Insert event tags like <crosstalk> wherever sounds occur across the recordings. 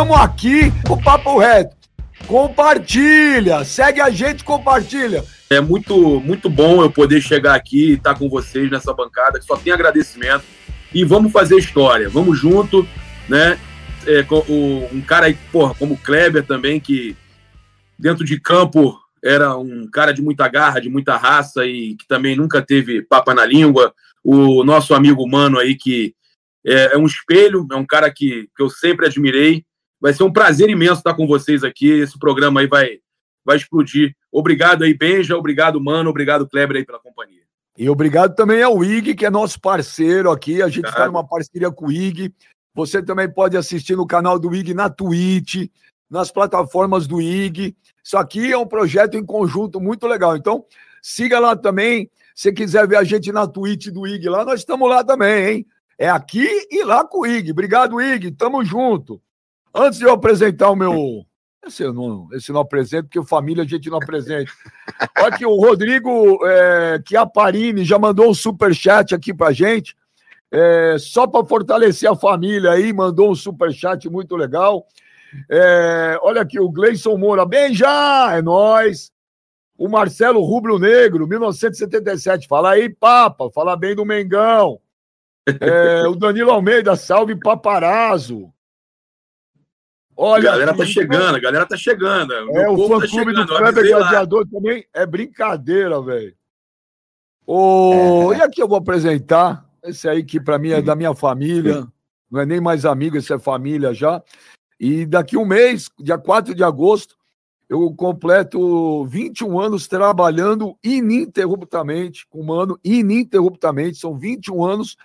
estamos aqui o Papo Reto. Compartilha, segue a gente, compartilha. É muito, muito bom eu poder chegar aqui e estar com vocês nessa bancada, só tem agradecimento. E vamos fazer história, vamos junto, né? É, o, um cara aí, porra, como o Kleber também, que dentro de campo era um cara de muita garra, de muita raça e que também nunca teve papa na língua. O nosso amigo Mano aí, que é, é um espelho, é um cara que, que eu sempre admirei. Vai ser um prazer imenso estar com vocês aqui. Esse programa aí vai, vai explodir. Obrigado aí, Benja. Obrigado, Mano. Obrigado, Kleber, aí pela companhia. E obrigado também ao IG, que é nosso parceiro aqui. A gente está numa parceria com o IG. Você também pode assistir no canal do IG na Twitch, nas plataformas do IG. Isso aqui é um projeto em conjunto muito legal. Então, siga lá também. Se quiser ver a gente na Twitch do IG lá, nós estamos lá também, hein? É aqui e lá com o IG. Obrigado, IG. Tamo junto. Antes de eu apresentar o meu. Esse eu não, esse não apresento, porque família a gente não apresenta. Olha que o Rodrigo é, Chiaparini já mandou um super chat aqui pra gente. É, só para fortalecer a família aí, mandou um super chat muito legal. É, olha aqui, o Gleison Moura, bem já, é nós. O Marcelo Rubro Negro, 1977, fala aí, Papa, fala bem do Mengão. É, o Danilo Almeida, salve paparazzo. Olha, a galera tá chegando, a galera tá chegando. É, o fã-clube tá do Kleber Gladiador também é brincadeira, velho. Oh, é. E aqui eu vou apresentar esse aí que para mim é da minha família, não é nem mais amigo, esse é família já. E daqui um mês, dia 4 de agosto, eu completo 21 anos trabalhando ininterruptamente, com o Mano, ininterruptamente, são 21 anos,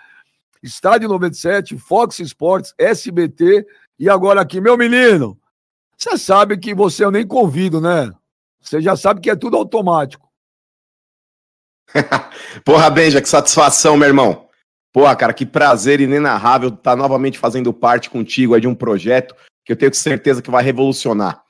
Estádio 97, Fox Sports, SBT, e agora aqui, meu menino, você sabe que você eu nem convido, né? Você já sabe que é tudo automático. <laughs> Porra, Benja, que satisfação, meu irmão. Porra, cara, que prazer inenarrável estar tá novamente fazendo parte contigo aí de um projeto que eu tenho certeza que vai revolucionar.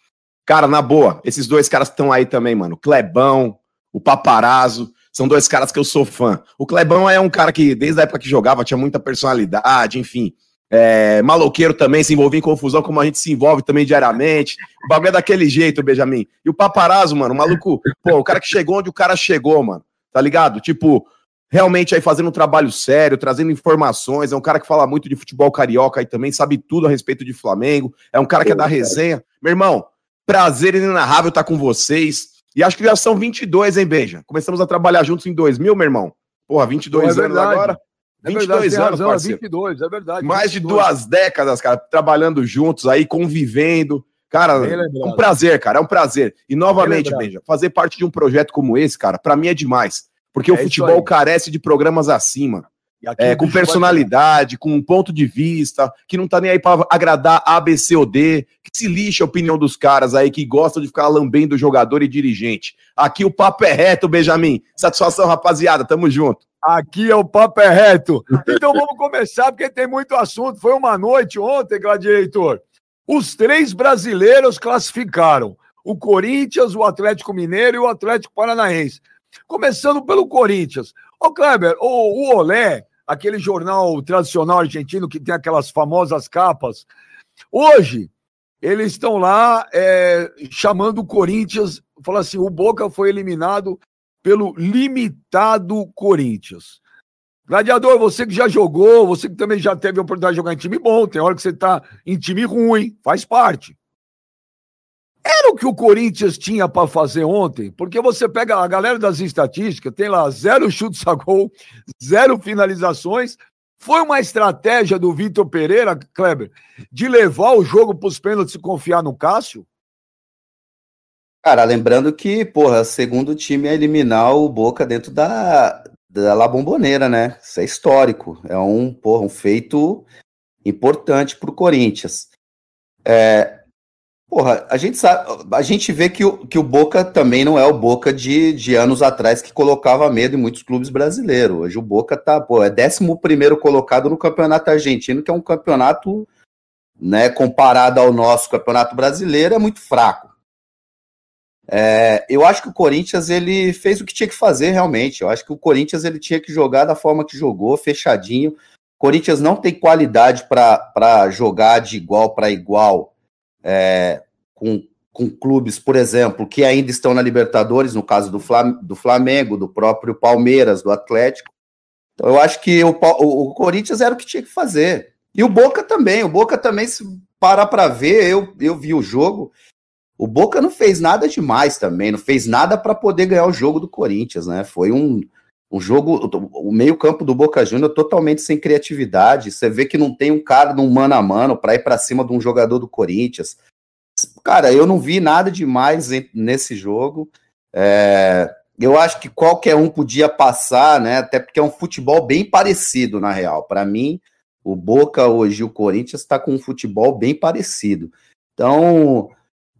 Cara, na boa, esses dois caras estão aí também, mano. Clebão, o Paparazzo, são dois caras que eu sou fã. O Clebão é um cara que, desde a época que jogava, tinha muita personalidade, enfim. É, maloqueiro também, se envolvia em confusão, como a gente se envolve também diariamente. O bagulho é daquele jeito, Benjamin. E o Paparazzo, mano, o maluco, pô, o cara que chegou onde o cara chegou, mano. Tá ligado? Tipo, realmente aí fazendo um trabalho sério, trazendo informações. É um cara que fala muito de futebol carioca aí também, sabe tudo a respeito de Flamengo. É um cara que é da resenha. Meu irmão, prazer inenarrável estar com vocês. E acho que já são 22, hein, Beija? Começamos a trabalhar juntos em 2000, meu irmão. Porra, 22 Pô, é anos agora. É 22 verdade, anos, razão, parceiro. 22, é verdade. Mais 22. de duas décadas, cara, trabalhando juntos aí, convivendo. Cara, é um prazer, cara, é um prazer. E novamente, Benja, fazer parte de um projeto como esse, cara, para mim é demais. Porque é o futebol carece de programas assim, mano. É, com personalidade, com um ponto de vista, que não tá nem aí para agradar A, B, C ou D, que se lixa a opinião dos caras aí que gostam de ficar lambendo jogador e dirigente. Aqui o papo é reto, Benjamin. Satisfação, rapaziada, tamo junto. Aqui é o papo é reto. Então vamos começar, porque tem muito assunto. Foi uma noite ontem, Gladiator. Os três brasileiros classificaram: o Corinthians, o Atlético Mineiro e o Atlético Paranaense. Começando pelo Corinthians. Ô, Kleber, o, o Olé, aquele jornal tradicional argentino que tem aquelas famosas capas, hoje eles estão lá é, chamando o Corinthians, fala assim: o Boca foi eliminado pelo limitado Corinthians. Gladiador, você que já jogou, você que também já teve a oportunidade de jogar em time bom, tem hora que você tá em time ruim, faz parte. Era o que o Corinthians tinha para fazer ontem, porque você pega a galera das estatísticas, tem lá zero chutes a gol, zero finalizações. Foi uma estratégia do Vitor Pereira, Kleber, de levar o jogo para os pênaltis e confiar no Cássio? Cara, lembrando que, porra, segundo time a eliminar o Boca dentro da, da La Bombonera, né? Isso é histórico. É um, porra, um feito importante para o Corinthians. É, Porra, a gente sabe, a gente vê que o, que o Boca também não é o Boca de, de anos atrás que colocava medo em muitos clubes brasileiros. Hoje o Boca tá, pô, é 11 primeiro colocado no campeonato argentino, que é um campeonato, né, comparado ao nosso campeonato brasileiro, é muito fraco. É, eu acho que o Corinthians ele fez o que tinha que fazer realmente. Eu acho que o Corinthians ele tinha que jogar da forma que jogou, fechadinho. O Corinthians não tem qualidade para jogar de igual para igual é, com, com clubes, por exemplo, que ainda estão na Libertadores, no caso do, Flam do Flamengo, do próprio Palmeiras, do Atlético. Então, eu acho que o, o, o Corinthians era o que tinha que fazer. E o Boca também. O Boca também, se parar para ver, eu, eu vi o jogo. O Boca não fez nada demais também, não fez nada para poder ganhar o jogo do Corinthians, né? Foi um, um jogo, o meio-campo do Boca Júnior totalmente sem criatividade. Você vê que não tem um cara num mano a mano para ir para cima de um jogador do Corinthians. Cara, eu não vi nada demais nesse jogo. É, eu acho que qualquer um podia passar, né? Até porque é um futebol bem parecido, na real. Para mim, o Boca hoje o Corinthians está com um futebol bem parecido. Então,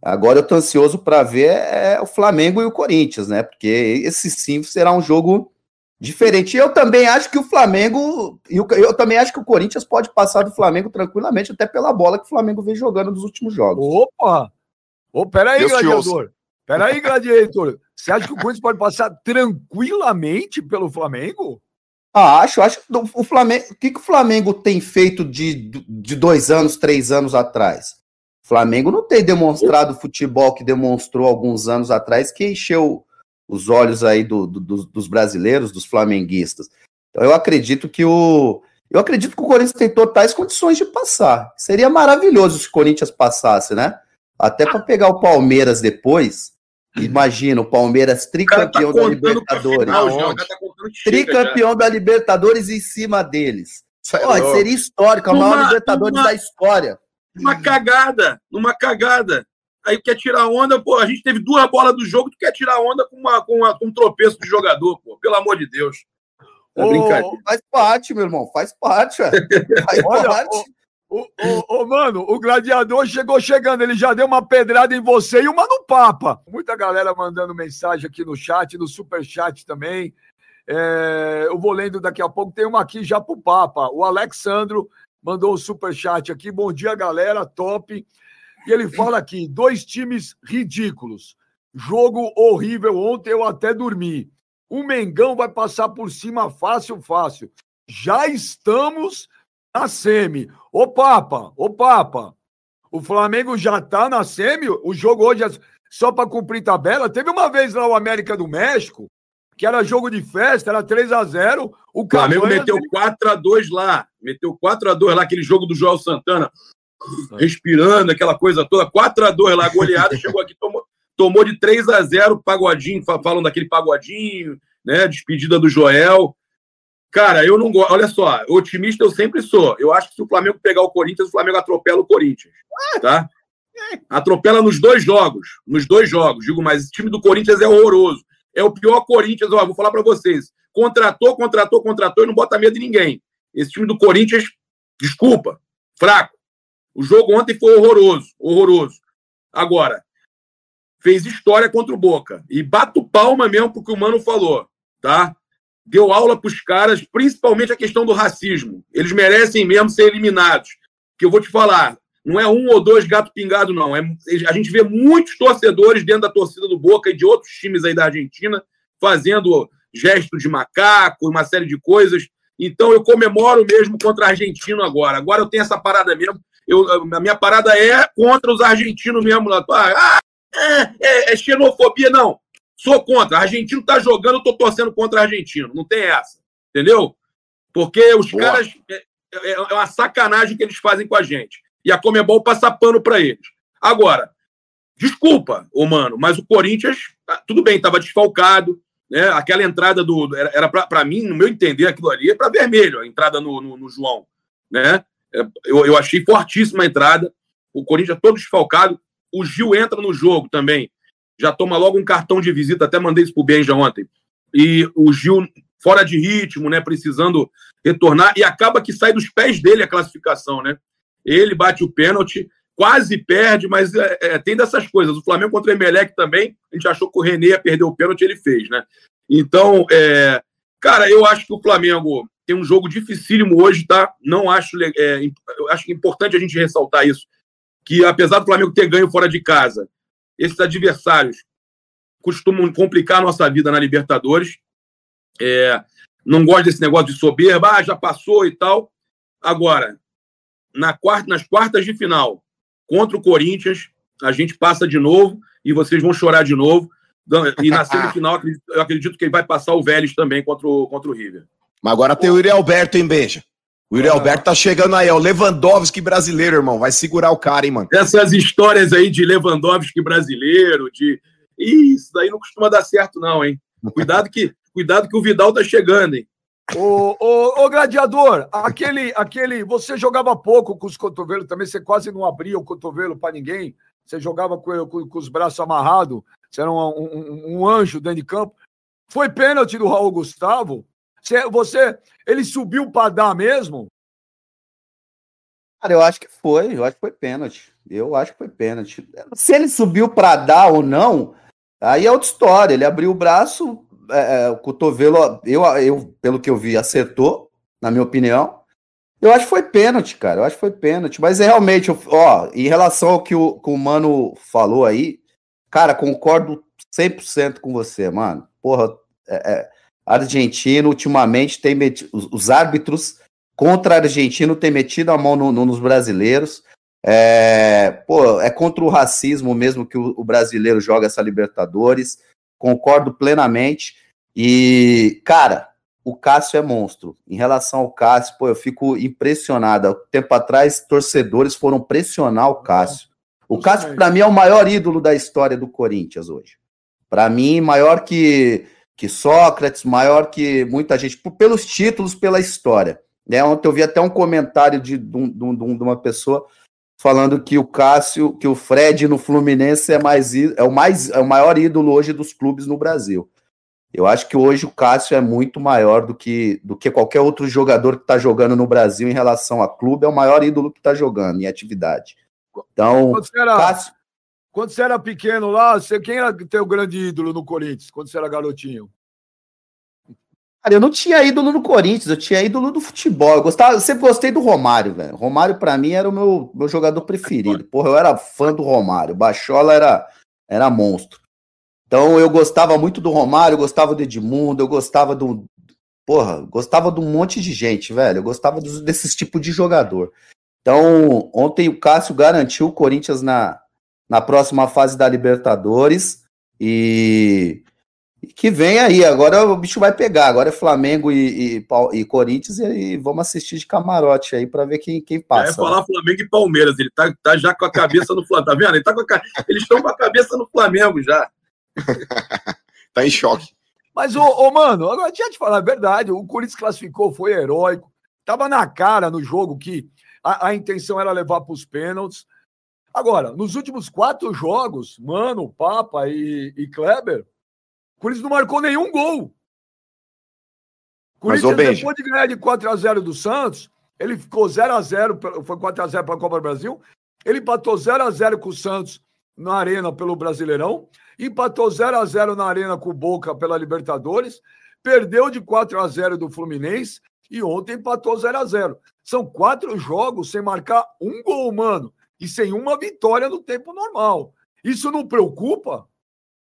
agora eu estou ansioso para ver é, o Flamengo e o Corinthians, né? Porque esse sim será um jogo diferente. Eu também acho que o Flamengo, eu, eu também acho que o Corinthians pode passar do Flamengo tranquilamente, até pela bola que o Flamengo vem jogando nos últimos jogos. Opa! Ô, peraí, gladiador. Peraí, gladiador. Você acha que o Corinthians pode passar tranquilamente pelo Flamengo? Ah, acho, acho que o Flamengo. O que, que o Flamengo tem feito de, de dois anos, três anos atrás? O Flamengo não tem demonstrado o futebol que demonstrou alguns anos atrás, que encheu os olhos aí do, do, dos brasileiros, dos flamenguistas. Então eu acredito que o. Eu acredito que o Corinthians tem totais condições de passar. Seria maravilhoso se o Corinthians passasse, né? Até para pegar o Palmeiras depois. Imagina, o Palmeiras tá tricampeão tá da Libertadores. Final, tá tricampeão da Libertadores em cima deles. Pô, seria histórico, a maior Libertadores da história. Uma cagada, uma cagada aí quer tirar onda, pô, a gente teve duas bolas do jogo, tu quer tirar onda com, uma, com, uma, com um tropeço de jogador, pô, pelo amor de Deus. É oh, faz parte, meu irmão, faz parte, faz Olha, parte. O, o, o, mano, o gladiador chegou chegando, ele já deu uma pedrada em você e uma no Papa. Muita galera mandando mensagem aqui no chat, no super chat também. É, eu vou lendo daqui a pouco, tem uma aqui já pro Papa. O Alexandro mandou o super chat aqui. Bom dia, galera, top. E ele fala aqui: dois times ridículos. Jogo horrível ontem, eu até dormi. O Mengão vai passar por cima fácil, fácil. Já estamos na semi. Ô Papa, ô Papa, o Flamengo já tá na semi. O jogo hoje é só para cumprir tabela. Teve uma vez lá o América do México, que era jogo de festa, era 3 a 0 O Flamengo meteu 4 a 2 lá. Meteu 4 a 2 lá, aquele jogo do João Santana respirando, aquela coisa toda. 4 a 2 lá, goleada, <laughs> chegou aqui, tomou, tomou de 3 a 0 pagodinho, falam daquele pagodinho, né? Despedida do Joel. Cara, eu não gosto. Olha só, otimista eu sempre sou. Eu acho que se o Flamengo pegar o Corinthians, o Flamengo atropela o Corinthians. Tá? Atropela nos dois jogos. Nos dois jogos. Digo, mas o time do Corinthians é horroroso. É o pior Corinthians. Ó, vou falar para vocês. Contratou, contratou, contratou e não bota medo de ninguém. Esse time do Corinthians, desculpa, fraco. O jogo ontem foi horroroso, horroroso. Agora, fez história contra o Boca. E bato palma mesmo porque o Mano falou, tá? Deu aula para os caras, principalmente a questão do racismo. Eles merecem mesmo ser eliminados. Que eu vou te falar, não é um ou dois gato pingado, não. É, a gente vê muitos torcedores dentro da torcida do Boca e de outros times aí da Argentina fazendo gesto de macaco, uma série de coisas. Então eu comemoro mesmo contra o argentino agora. Agora eu tenho essa parada mesmo. Eu, a minha parada é contra os argentinos mesmo. Ah, é, é, é xenofobia, não. Sou contra. Argentino tá jogando, eu tô torcendo contra argentino. Não tem essa. Entendeu? Porque os Boa. caras. É, é, é, uma sacanagem que eles fazem com a gente. E a Comebol passa pano para eles. Agora, desculpa, ô mano, mas o Corinthians, ah, tudo bem, estava desfalcado. Né? Aquela entrada do. Era, era para mim, no meu entender, aquilo ali é para vermelho, a entrada no, no, no João. Né? É, eu, eu achei fortíssima a entrada. O Corinthians todo desfalcado. O Gil entra no jogo também. Já toma logo um cartão de visita. Até mandei isso pro Benja ontem. E o Gil fora de ritmo, né? Precisando retornar. E acaba que sai dos pés dele a classificação, né? Ele bate o pênalti, quase perde, mas é, é, tem dessas coisas. O Flamengo contra o Emelec também, a gente achou que o René ia perder o pênalti, ele fez, né? Então, é, cara, eu acho que o Flamengo tem um jogo dificílimo hoje, tá? Não acho, é, acho importante a gente ressaltar isso, que apesar do Flamengo ter ganho fora de casa, esses adversários costumam complicar a nossa vida na Libertadores. É, não gosto desse negócio de soberba, ah, já passou e tal. Agora, na quarta, nas quartas de final, contra o Corinthians, a gente passa de novo e vocês vão chorar de novo. E na semifinal, eu acredito que ele vai passar o Vélez também contra o, contra o River. Mas agora tem o Yuri Alberto, hein, Beija? O Yuri ah. Alberto tá chegando aí, ó. Lewandowski brasileiro, irmão. Vai segurar o cara, hein, mano. Essas histórias aí de Lewandowski brasileiro, de. Isso daí não costuma dar certo, não, hein? Cuidado que, cuidado que o Vidal tá chegando, hein? Ô, ô, ô, gladiador, aquele, aquele. Você jogava pouco com os cotovelos também, você quase não abria o cotovelo para ninguém. Você jogava com, com, com, os braços amarrados, você era um, um, um, anjo dentro de campo. Foi pênalti do Raul Gustavo? Você, você ele subiu para dar mesmo? Cara, eu acho que foi, eu acho que foi pênalti. Eu acho que foi pênalti. Se ele subiu para dar ou não, aí é outra história. Ele abriu o braço, é, é, o cotovelo, eu, eu, pelo que eu vi, acertou, na minha opinião. Eu acho que foi pênalti, cara. Eu acho que foi pênalti. Mas é realmente, ó, em relação ao que o, que o Mano falou aí, cara, concordo 100% com você, mano. Porra, é, é, argentino ultimamente tem metido, os, os, árbitros contra argentino tem metido a mão no, no, nos brasileiros. É, pô, é contra o racismo mesmo que o, o brasileiro joga essa Libertadores concordo plenamente. E, cara, o Cássio é monstro. Em relação ao Cássio, pô, eu fico impressionado. Tempo atrás, torcedores foram pressionar o Cássio. O Cássio, para mim, é o maior ídolo da história do Corinthians hoje. Para mim, maior que, que Sócrates, maior que muita gente, pelos títulos, pela história. Né? Ontem eu vi até um comentário de, de, de, de uma pessoa falando que o Cássio, que o Fred no Fluminense é mais é o mais é o maior ídolo hoje dos clubes no Brasil. Eu acho que hoje o Cássio é muito maior do que do que qualquer outro jogador que está jogando no Brasil em relação a clube, é o maior ídolo que está jogando em atividade. Então, quando você, era, Cássio... quando você era pequeno lá, você, quem era teu grande ídolo no Corinthians, quando você era garotinho? Cara, eu não tinha ídolo no Corinthians, eu tinha ídolo do futebol. Eu, gostava, eu sempre gostei do Romário, velho. Romário, para mim, era o meu, meu jogador preferido. Porra, eu era fã do Romário. Bachola era, era monstro. Então, eu gostava muito do Romário, eu gostava do Edmundo, eu gostava do. Porra, gostava de um monte de gente, velho. Eu gostava dos, desses tipos de jogador. Então, ontem o Cássio garantiu o Corinthians na, na próxima fase da Libertadores. E que vem aí, agora o bicho vai pegar. Agora é Flamengo e, e, e Corinthians e, vamos assistir de camarote aí para ver quem, quem passa. É falar Flamengo e Palmeiras, ele tá, tá já com a cabeça no Flamengo, tá vendo? Ele tá com a, eles estão com a cabeça no Flamengo já. <laughs> tá em choque. Mas, ô, ô, mano, agora tinha te falar a verdade, o Corinthians classificou, foi heróico, tava na cara no jogo que a, a intenção era levar para os pênaltis. Agora, nos últimos quatro jogos, mano, Papa e, e Kleber, o Corinthians não marcou nenhum gol. O Corinthians, Mas, depois de ganhar de 4x0 do Santos, ele ficou 0x0, foi 4x0 para a Copa do Brasil. Ele empatou 0x0 com o Santos na Arena pelo Brasileirão. Empatou 0x0 na Arena com o Boca pela Libertadores. Perdeu de 4x0 do Fluminense. E ontem empatou 0x0. São quatro jogos sem marcar um gol, mano. E sem uma vitória no tempo normal. Isso não preocupa?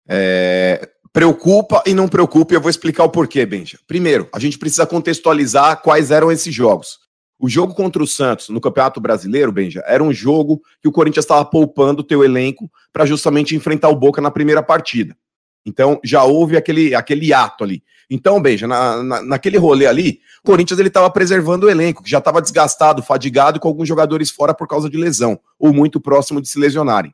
É, Preocupa e não preocupa, e eu vou explicar o porquê, Benja. Primeiro, a gente precisa contextualizar quais eram esses jogos. O jogo contra o Santos no Campeonato Brasileiro, Benja, era um jogo que o Corinthians estava poupando o teu elenco para justamente enfrentar o Boca na primeira partida. Então já houve aquele, aquele ato ali. Então, Benja, na, na, naquele rolê ali, o Corinthians ele estava preservando o elenco, que já estava desgastado, fadigado, com alguns jogadores fora por causa de lesão, ou muito próximo de se lesionarem.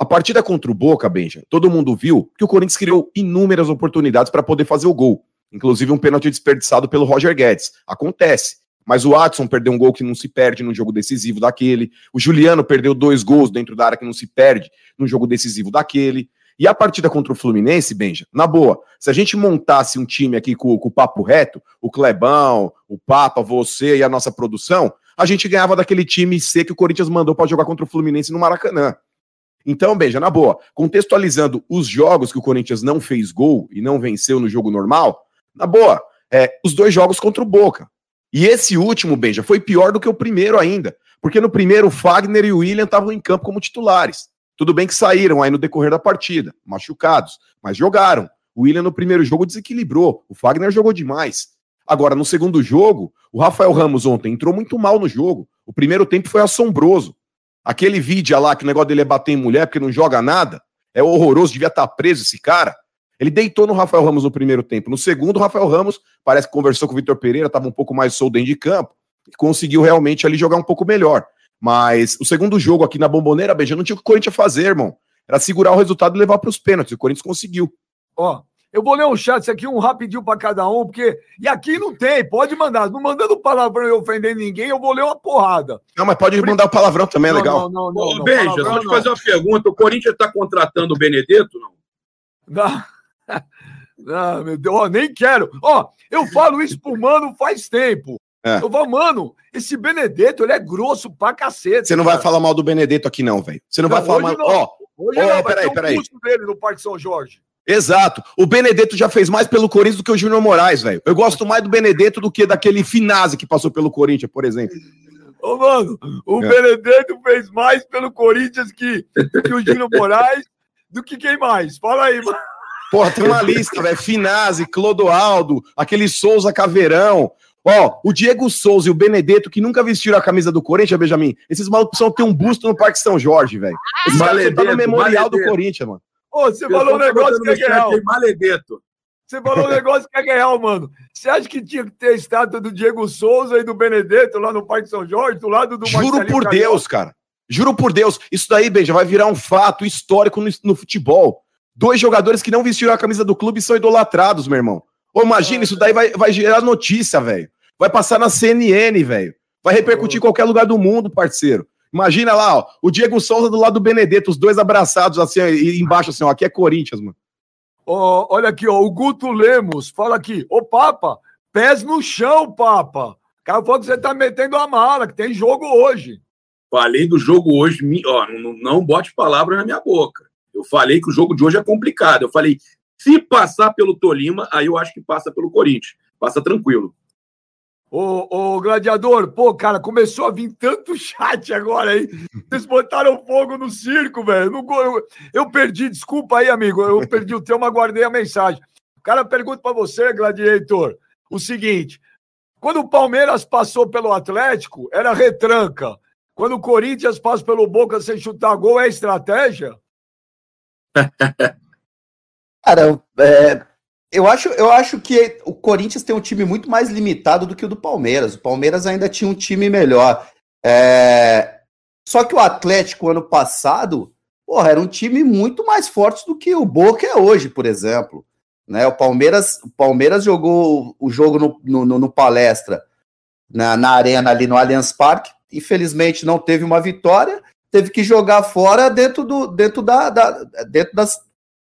A partida contra o Boca, Benja, todo mundo viu que o Corinthians criou inúmeras oportunidades para poder fazer o gol. Inclusive um pênalti desperdiçado pelo Roger Guedes. Acontece. Mas o Watson perdeu um gol que não se perde num jogo decisivo daquele. O Juliano perdeu dois gols dentro da área que não se perde num jogo decisivo daquele. E a partida contra o Fluminense, Benja, na boa, se a gente montasse um time aqui com, com o papo reto, o Clebão, o Papa, você e a nossa produção, a gente ganhava daquele time C que o Corinthians mandou para jogar contra o Fluminense no Maracanã. Então, beija, na boa, contextualizando os jogos que o Corinthians não fez gol e não venceu no jogo normal, na boa, é, os dois jogos contra o Boca. E esse último, Benja, foi pior do que o primeiro ainda. Porque no primeiro, o Fagner e o William estavam em campo como titulares. Tudo bem que saíram aí no decorrer da partida, machucados, mas jogaram. O William no primeiro jogo desequilibrou, o Fagner jogou demais. Agora, no segundo jogo, o Rafael Ramos ontem entrou muito mal no jogo. O primeiro tempo foi assombroso. Aquele vídeo lá que o negócio dele é bater em mulher porque não joga nada, é horroroso, devia estar tá preso esse cara. Ele deitou no Rafael Ramos no primeiro tempo. No segundo, o Rafael Ramos parece que conversou com o Vitor Pereira, estava um pouco mais solto de campo e conseguiu realmente ali jogar um pouco melhor. Mas o segundo jogo aqui na Bomboneira, Beija, não tinha o que o Corinthians fazer, irmão. Era segurar o resultado e levar para os pênaltis. O Corinthians conseguiu. Ó, eu vou ler um chat aqui, um rapidinho para cada um, porque. E aqui não tem, pode mandar. Não mandando palavrão e ofendendo ninguém, eu vou ler uma porrada. Não, mas pode mandar o palavrão também, é legal. Não, não, não. não, Beija, só te fazer uma pergunta: o Corinthians está contratando o Benedetto, não? Não. <laughs> Ah, meu Deus, ó, nem quero. Ó, eu falo isso pro mano faz tempo. É. Eu falo, mano, esse Benedetto, ele é grosso pra cacete. Você não cara. vai falar mal do Benedetto aqui, não, velho. Você não, não, vai falar mal. Ó, ó, não, peraí, peraí. Um dele no Parque São Jorge. Exato. O Benedetto já fez mais pelo Corinthians do que o Júnior Moraes, velho. Eu gosto mais do Benedetto do que daquele Finazzi que passou pelo Corinthians, por exemplo. Ô, mano, o é. Benedetto fez mais pelo Corinthians que, que o Júnior Moraes do que quem mais? Fala aí, mano. Porra, tem uma lista, velho. Finazzi, Clodoaldo, aquele Souza Caveirão. Ó, o Diego Souza e o Benedetto, que nunca vestiram a camisa do Corinthians, Benjamin, esses malucos precisam ter um busto no Parque São Jorge, velho. Esse cara tá no memorial do Corinthians, mano. Ô, você falou um negócio que é real. Maledeto. Você falou um negócio que é real, mano. Você acha que tinha que ter a estátua do Diego Souza e do Benedetto lá no Parque São Jorge, do lado do Juro por Carioca? Deus, cara. Juro por Deus. Isso daí, Benja, vai virar um fato histórico no, no futebol. Dois jogadores que não vestiram a camisa do clube são idolatrados, meu irmão. Ô, imagina, isso daí vai, vai gerar notícia, velho. Vai passar na CNN, velho. Vai repercutir em qualquer lugar do mundo, parceiro. Imagina lá, ó, o Diego Souza do lado do Benedetto, os dois abraçados assim, e embaixo assim, ó, aqui é Corinthians, mano. Oh, olha aqui, ó, o Guto Lemos fala aqui, ô Papa, pés no chão, Papa. O cara falou que você tá metendo a mala, que tem jogo hoje. Falei do jogo hoje, ó, não, não bote palavras na minha boca. Eu falei que o jogo de hoje é complicado. Eu falei, se passar pelo Tolima, aí eu acho que passa pelo Corinthians. Passa tranquilo. Ô, ô, gladiador, pô, cara, começou a vir tanto chat agora aí. Vocês botaram fogo no circo, velho. Eu, eu, perdi, desculpa aí, amigo. Eu perdi o tema, guardei a mensagem. O cara pergunta para você, gladiator, o seguinte: quando o Palmeiras passou pelo Atlético, era retranca. Quando o Corinthians passa pelo Boca sem chutar gol, é estratégia? <laughs> Cara, é, eu acho, eu acho que o Corinthians tem um time muito mais limitado do que o do Palmeiras. O Palmeiras ainda tinha um time melhor. É... Só que o Atlético, ano passado, porra, era um time muito mais forte do que o Boca é hoje, por exemplo. Né? O, Palmeiras, o Palmeiras jogou o jogo no, no, no palestra na, na arena ali no Allianz Parque. Infelizmente não teve uma vitória, teve que jogar fora dentro do dentro da, da dentro das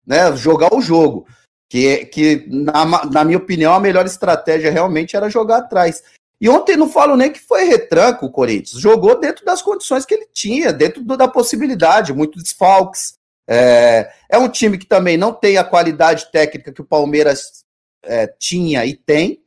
né, jogar o jogo que, que na, na minha opinião, a melhor estratégia realmente era jogar atrás. E ontem não falo nem que foi retranco o Corinthians, jogou dentro das condições que ele tinha, dentro do, da possibilidade, muitos desfalques. É, é, um time que também não tem a qualidade técnica que o Palmeiras é, tinha e tem.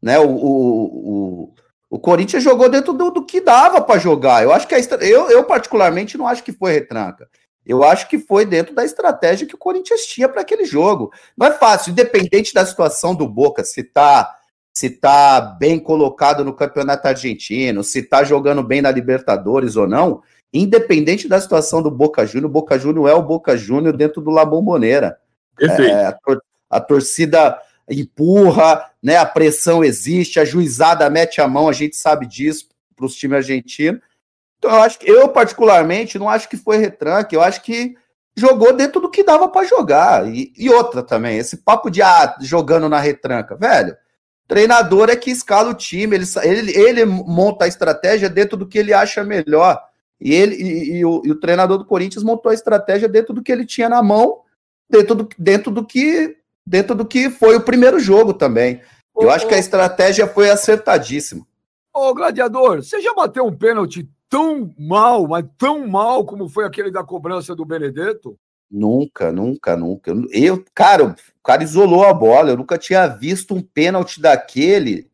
Né? O, o, o, o Corinthians jogou dentro do, do que dava para jogar. Eu acho que a, eu, eu, particularmente, não acho que foi retranca. Eu acho que foi dentro da estratégia que o Corinthians tinha para aquele jogo. Não é fácil, independente da situação do Boca, se está se tá bem colocado no Campeonato Argentino, se está jogando bem na Libertadores ou não, independente da situação do Boca Júnior, o Boca Júnior é o Boca Júnior dentro do La Bombonera. É, a, tor a, torcida empurra, né, a pressão existe, a juizada mete a mão, a gente sabe disso para os times argentinos. Então, eu acho que eu, particularmente, não acho que foi retranque, eu acho que jogou dentro do que dava para jogar. E, e, outra também, esse papo de ah, jogando na retranca, velho. Treinador é que escala o time, ele, ele, ele monta a estratégia dentro do que ele acha melhor. E ele e, e, o, e, o, treinador do Corinthians montou a estratégia dentro do que ele tinha na mão, dentro do, dentro do que dentro do que foi o primeiro jogo também. Eu ô, acho que a estratégia foi acertadíssima. Ô, Gladiador, você já bateu um pênalti tão mal, mas tão mal como foi aquele da cobrança do Benedetto? Nunca, nunca, nunca. Eu, cara, o cara isolou a bola. Eu nunca tinha visto um pênalti daquele.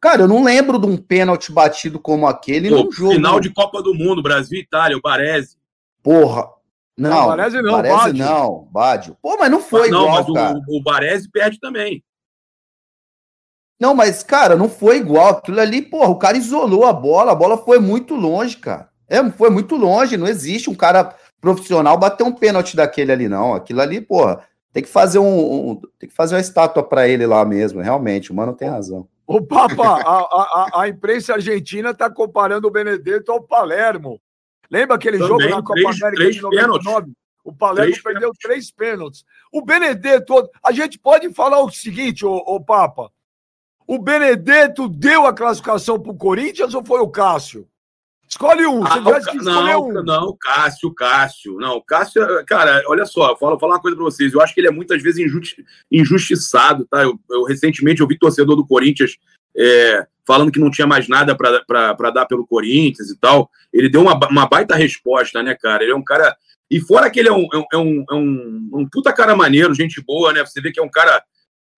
Cara, eu não lembro de um pênalti batido como aquele Pô, num jogo. Final de Copa do Mundo, Brasil e Itália, o Baresi. Porra. Não, não Baresi não, Baresi Bádio. não, Bádio. Pô, mas não foi mas não, igual, mas cara. O, o Baresi perde também. Não, mas, cara, não foi igual. Aquilo ali, porra, o cara isolou a bola, a bola foi muito longe, cara. É, foi muito longe, não existe um cara profissional bater um pênalti daquele ali, não. Aquilo ali, porra, tem que fazer um, um tem que fazer uma estátua para ele lá mesmo, realmente, o mano tem razão. O Papa, a, a, a imprensa argentina está comparando o Benedetto ao Palermo. Lembra aquele Também, jogo na Copa três, América três de 99? Pênaltis. O Palermo três perdeu pênaltis. três pênaltis. O Benedetto, a gente pode falar o seguinte, ô Papa. O Benedetto deu a classificação para o Corinthians ou foi o Cássio? Escolhe um. Ah, Você que não, um. não, Cássio, Cássio. Não, Cássio, cara, olha só, vou falar uma coisa para vocês. Eu acho que ele é muitas vezes injusti injustiçado, tá? Eu, eu, recentemente ouvi torcedor do Corinthians é, falando que não tinha mais nada para dar pelo Corinthians e tal. Ele deu uma, uma baita resposta, né, cara? Ele é um cara. E fora que ele é um, é um, é um, um puta cara maneiro, gente boa, né? Você vê que é um cara.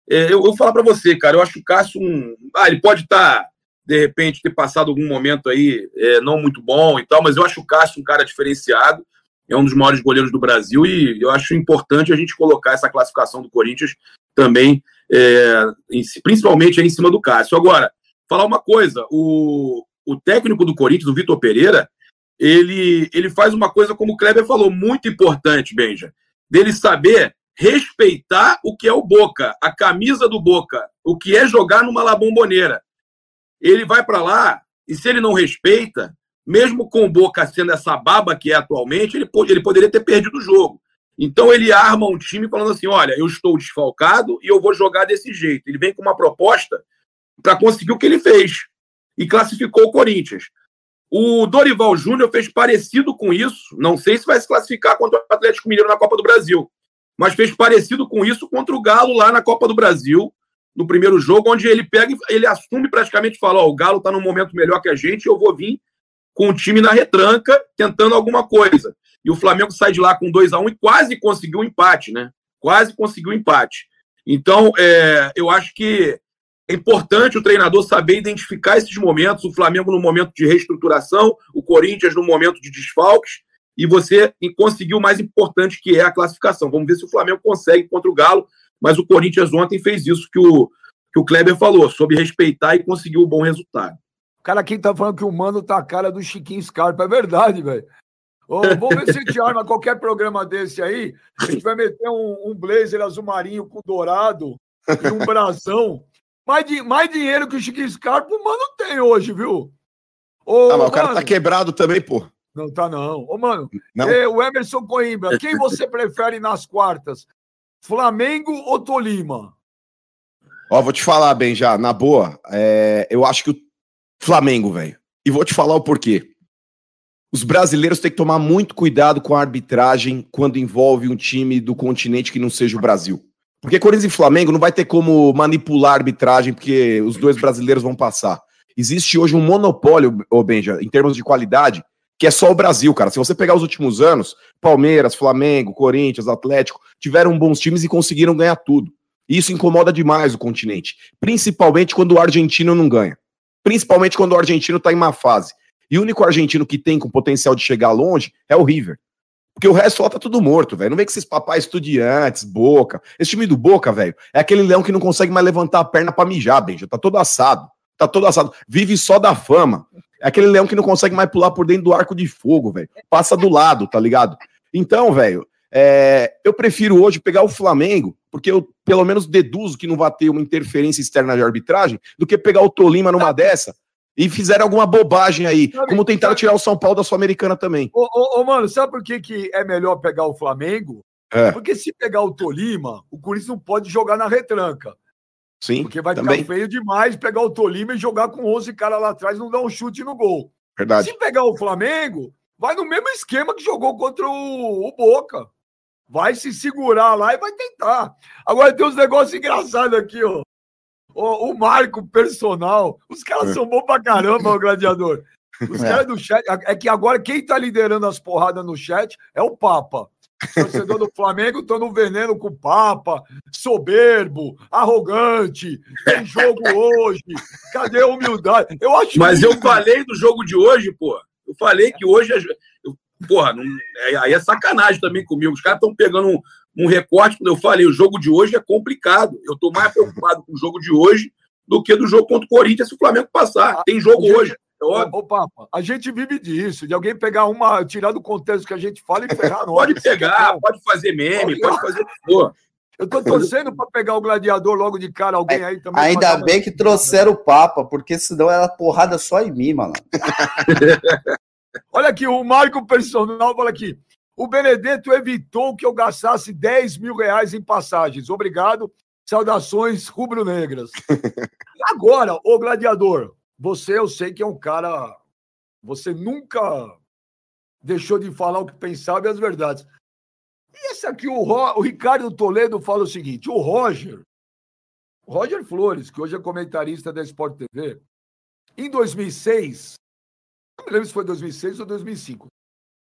É, eu, vou falar para você, cara, eu acho que o Cássio. Um... Ah, ele pode estar. Tá de repente ter passado algum momento aí é, não muito bom e tal, mas eu acho o Cássio um cara diferenciado, é um dos maiores goleiros do Brasil e eu acho importante a gente colocar essa classificação do Corinthians também, é, em, principalmente em cima do Cássio. Agora, falar uma coisa, o, o técnico do Corinthians, o Vitor Pereira, ele, ele faz uma coisa, como o Kleber falou, muito importante, Benja, dele saber respeitar o que é o Boca, a camisa do Boca, o que é jogar numa labomboneira ele vai para lá e se ele não respeita, mesmo com o Boca sendo essa baba que é atualmente, ele, ele poderia ter perdido o jogo. Então ele arma um time falando assim: olha, eu estou desfalcado e eu vou jogar desse jeito. Ele vem com uma proposta para conseguir o que ele fez e classificou o Corinthians. O Dorival Júnior fez parecido com isso. Não sei se vai se classificar contra o Atlético Mineiro na Copa do Brasil, mas fez parecido com isso contra o Galo lá na Copa do Brasil no primeiro jogo, onde ele pega ele assume praticamente fala: Ó, o Galo está num momento melhor que a gente, eu vou vir com o time na retranca, tentando alguma coisa. E o Flamengo sai de lá com 2 a 1 um e quase conseguiu um empate, né? Quase conseguiu um empate. Então, é, eu acho que é importante o treinador saber identificar esses momentos, o Flamengo no momento de reestruturação, o Corinthians no momento de desfalques, e você conseguir o mais importante, que é a classificação. Vamos ver se o Flamengo consegue contra o Galo, mas o Corinthians ontem fez isso que o, que o Kleber falou, soube respeitar e conseguiu um bom resultado. O cara aqui tá falando que o Mano tá a cara do Chiquinho Scarpa. É verdade, velho. vamos ver se a gente arma qualquer programa desse aí. A gente vai meter um, um blazer azul marinho com dourado e um brasão. Mais, de, mais dinheiro que o Chiquinho Scarpa o Mano tem hoje, viu? Ô, ah, mas o cara tá quebrado também, pô. Não tá, não. Ô, mano, não. É, o Emerson Coimbra, quem <laughs> você prefere nas quartas? Flamengo ou Tolima? Ó, vou te falar bem já, na boa. É, eu acho que o Flamengo, velho. E vou te falar o porquê. Os brasileiros têm que tomar muito cuidado com a arbitragem quando envolve um time do continente que não seja o Brasil. Porque Corinthians e Flamengo não vai ter como manipular a arbitragem, porque os dois brasileiros vão passar. Existe hoje um monopólio, ô Benja, em termos de qualidade, que é só o Brasil, cara. Se você pegar os últimos anos, Palmeiras, Flamengo, Corinthians, Atlético, tiveram bons times e conseguiram ganhar tudo. E isso incomoda demais o continente, principalmente quando o argentino não ganha. Principalmente quando o argentino tá em má fase. E o único argentino que tem com potencial de chegar longe é o River. Porque o resto lá tá tudo morto, velho. Não vem com esses papais estudiantes, Boca. Esse time do Boca, velho, é aquele leão que não consegue mais levantar a perna para mijar, bem, já tá todo assado. Tá todo assado. Vive só da fama. É aquele leão que não consegue mais pular por dentro do arco de fogo, velho. Passa do lado, tá ligado? Então, velho, é, eu prefiro hoje pegar o Flamengo, porque eu pelo menos deduzo que não vai ter uma interferência externa de arbitragem, do que pegar o Tolima numa dessa e fizeram alguma bobagem aí, sabe, como tentaram sabe, tirar o São Paulo da Sul-Americana também. Ô, ô, ô, mano, sabe por que, que é melhor pegar o Flamengo? É. Porque se pegar o Tolima, o Corinthians não pode jogar na retranca. Sim, Porque vai também. ficar feio demais pegar o Tolima e jogar com 11 caras lá atrás não dar um chute no gol. Verdade. Se pegar o Flamengo, vai no mesmo esquema que jogou contra o, o Boca. Vai se segurar lá e vai tentar. Agora tem uns negócios engraçados aqui, ó. O, o Marco, personal. Os caras é. são bons pra caramba, o gladiador. <laughs> Os é. caras do chat. É que agora quem tá liderando as porradas no chat é o Papa. Torcedor do Flamengo no veneno com o Papa, soberbo, arrogante, tem jogo <laughs> hoje, cadê a humildade? Eu acho Mas eu falei do jogo de hoje, pô. Eu falei que hoje. É... Porra, não... É, aí é sacanagem também comigo. Os caras estão pegando um, um recorte. Eu falei, o jogo de hoje é complicado. Eu estou mais preocupado com o jogo de hoje do que do jogo contra o Corinthians se o Flamengo passar. Tem jogo hoje. Ô, ô, Papa, a gente vive disso, de alguém pegar uma, tirar do contexto que a gente fala e ferrar <laughs> nós. pode pegar, pode fazer meme, pode, fazer tudo. <laughs> Eu tô torcendo para pegar o gladiador logo de cara, alguém aí também. Ainda bem que trouxeram o Papa, porque senão era porrada só em mim, mano. <laughs> Olha aqui, o Marco Personal fala aqui. O Benedetto evitou que eu gastasse 10 mil reais em passagens. Obrigado. Saudações rubro-negras. Agora, ô gladiador, você eu sei que é um cara. Você nunca deixou de falar o que pensava e as verdades. E esse aqui, o, Ro, o Ricardo Toledo fala o seguinte: o Roger, Roger Flores, que hoje é comentarista da Sport TV, em 2006, não me lembro se foi 2006 ou 2005,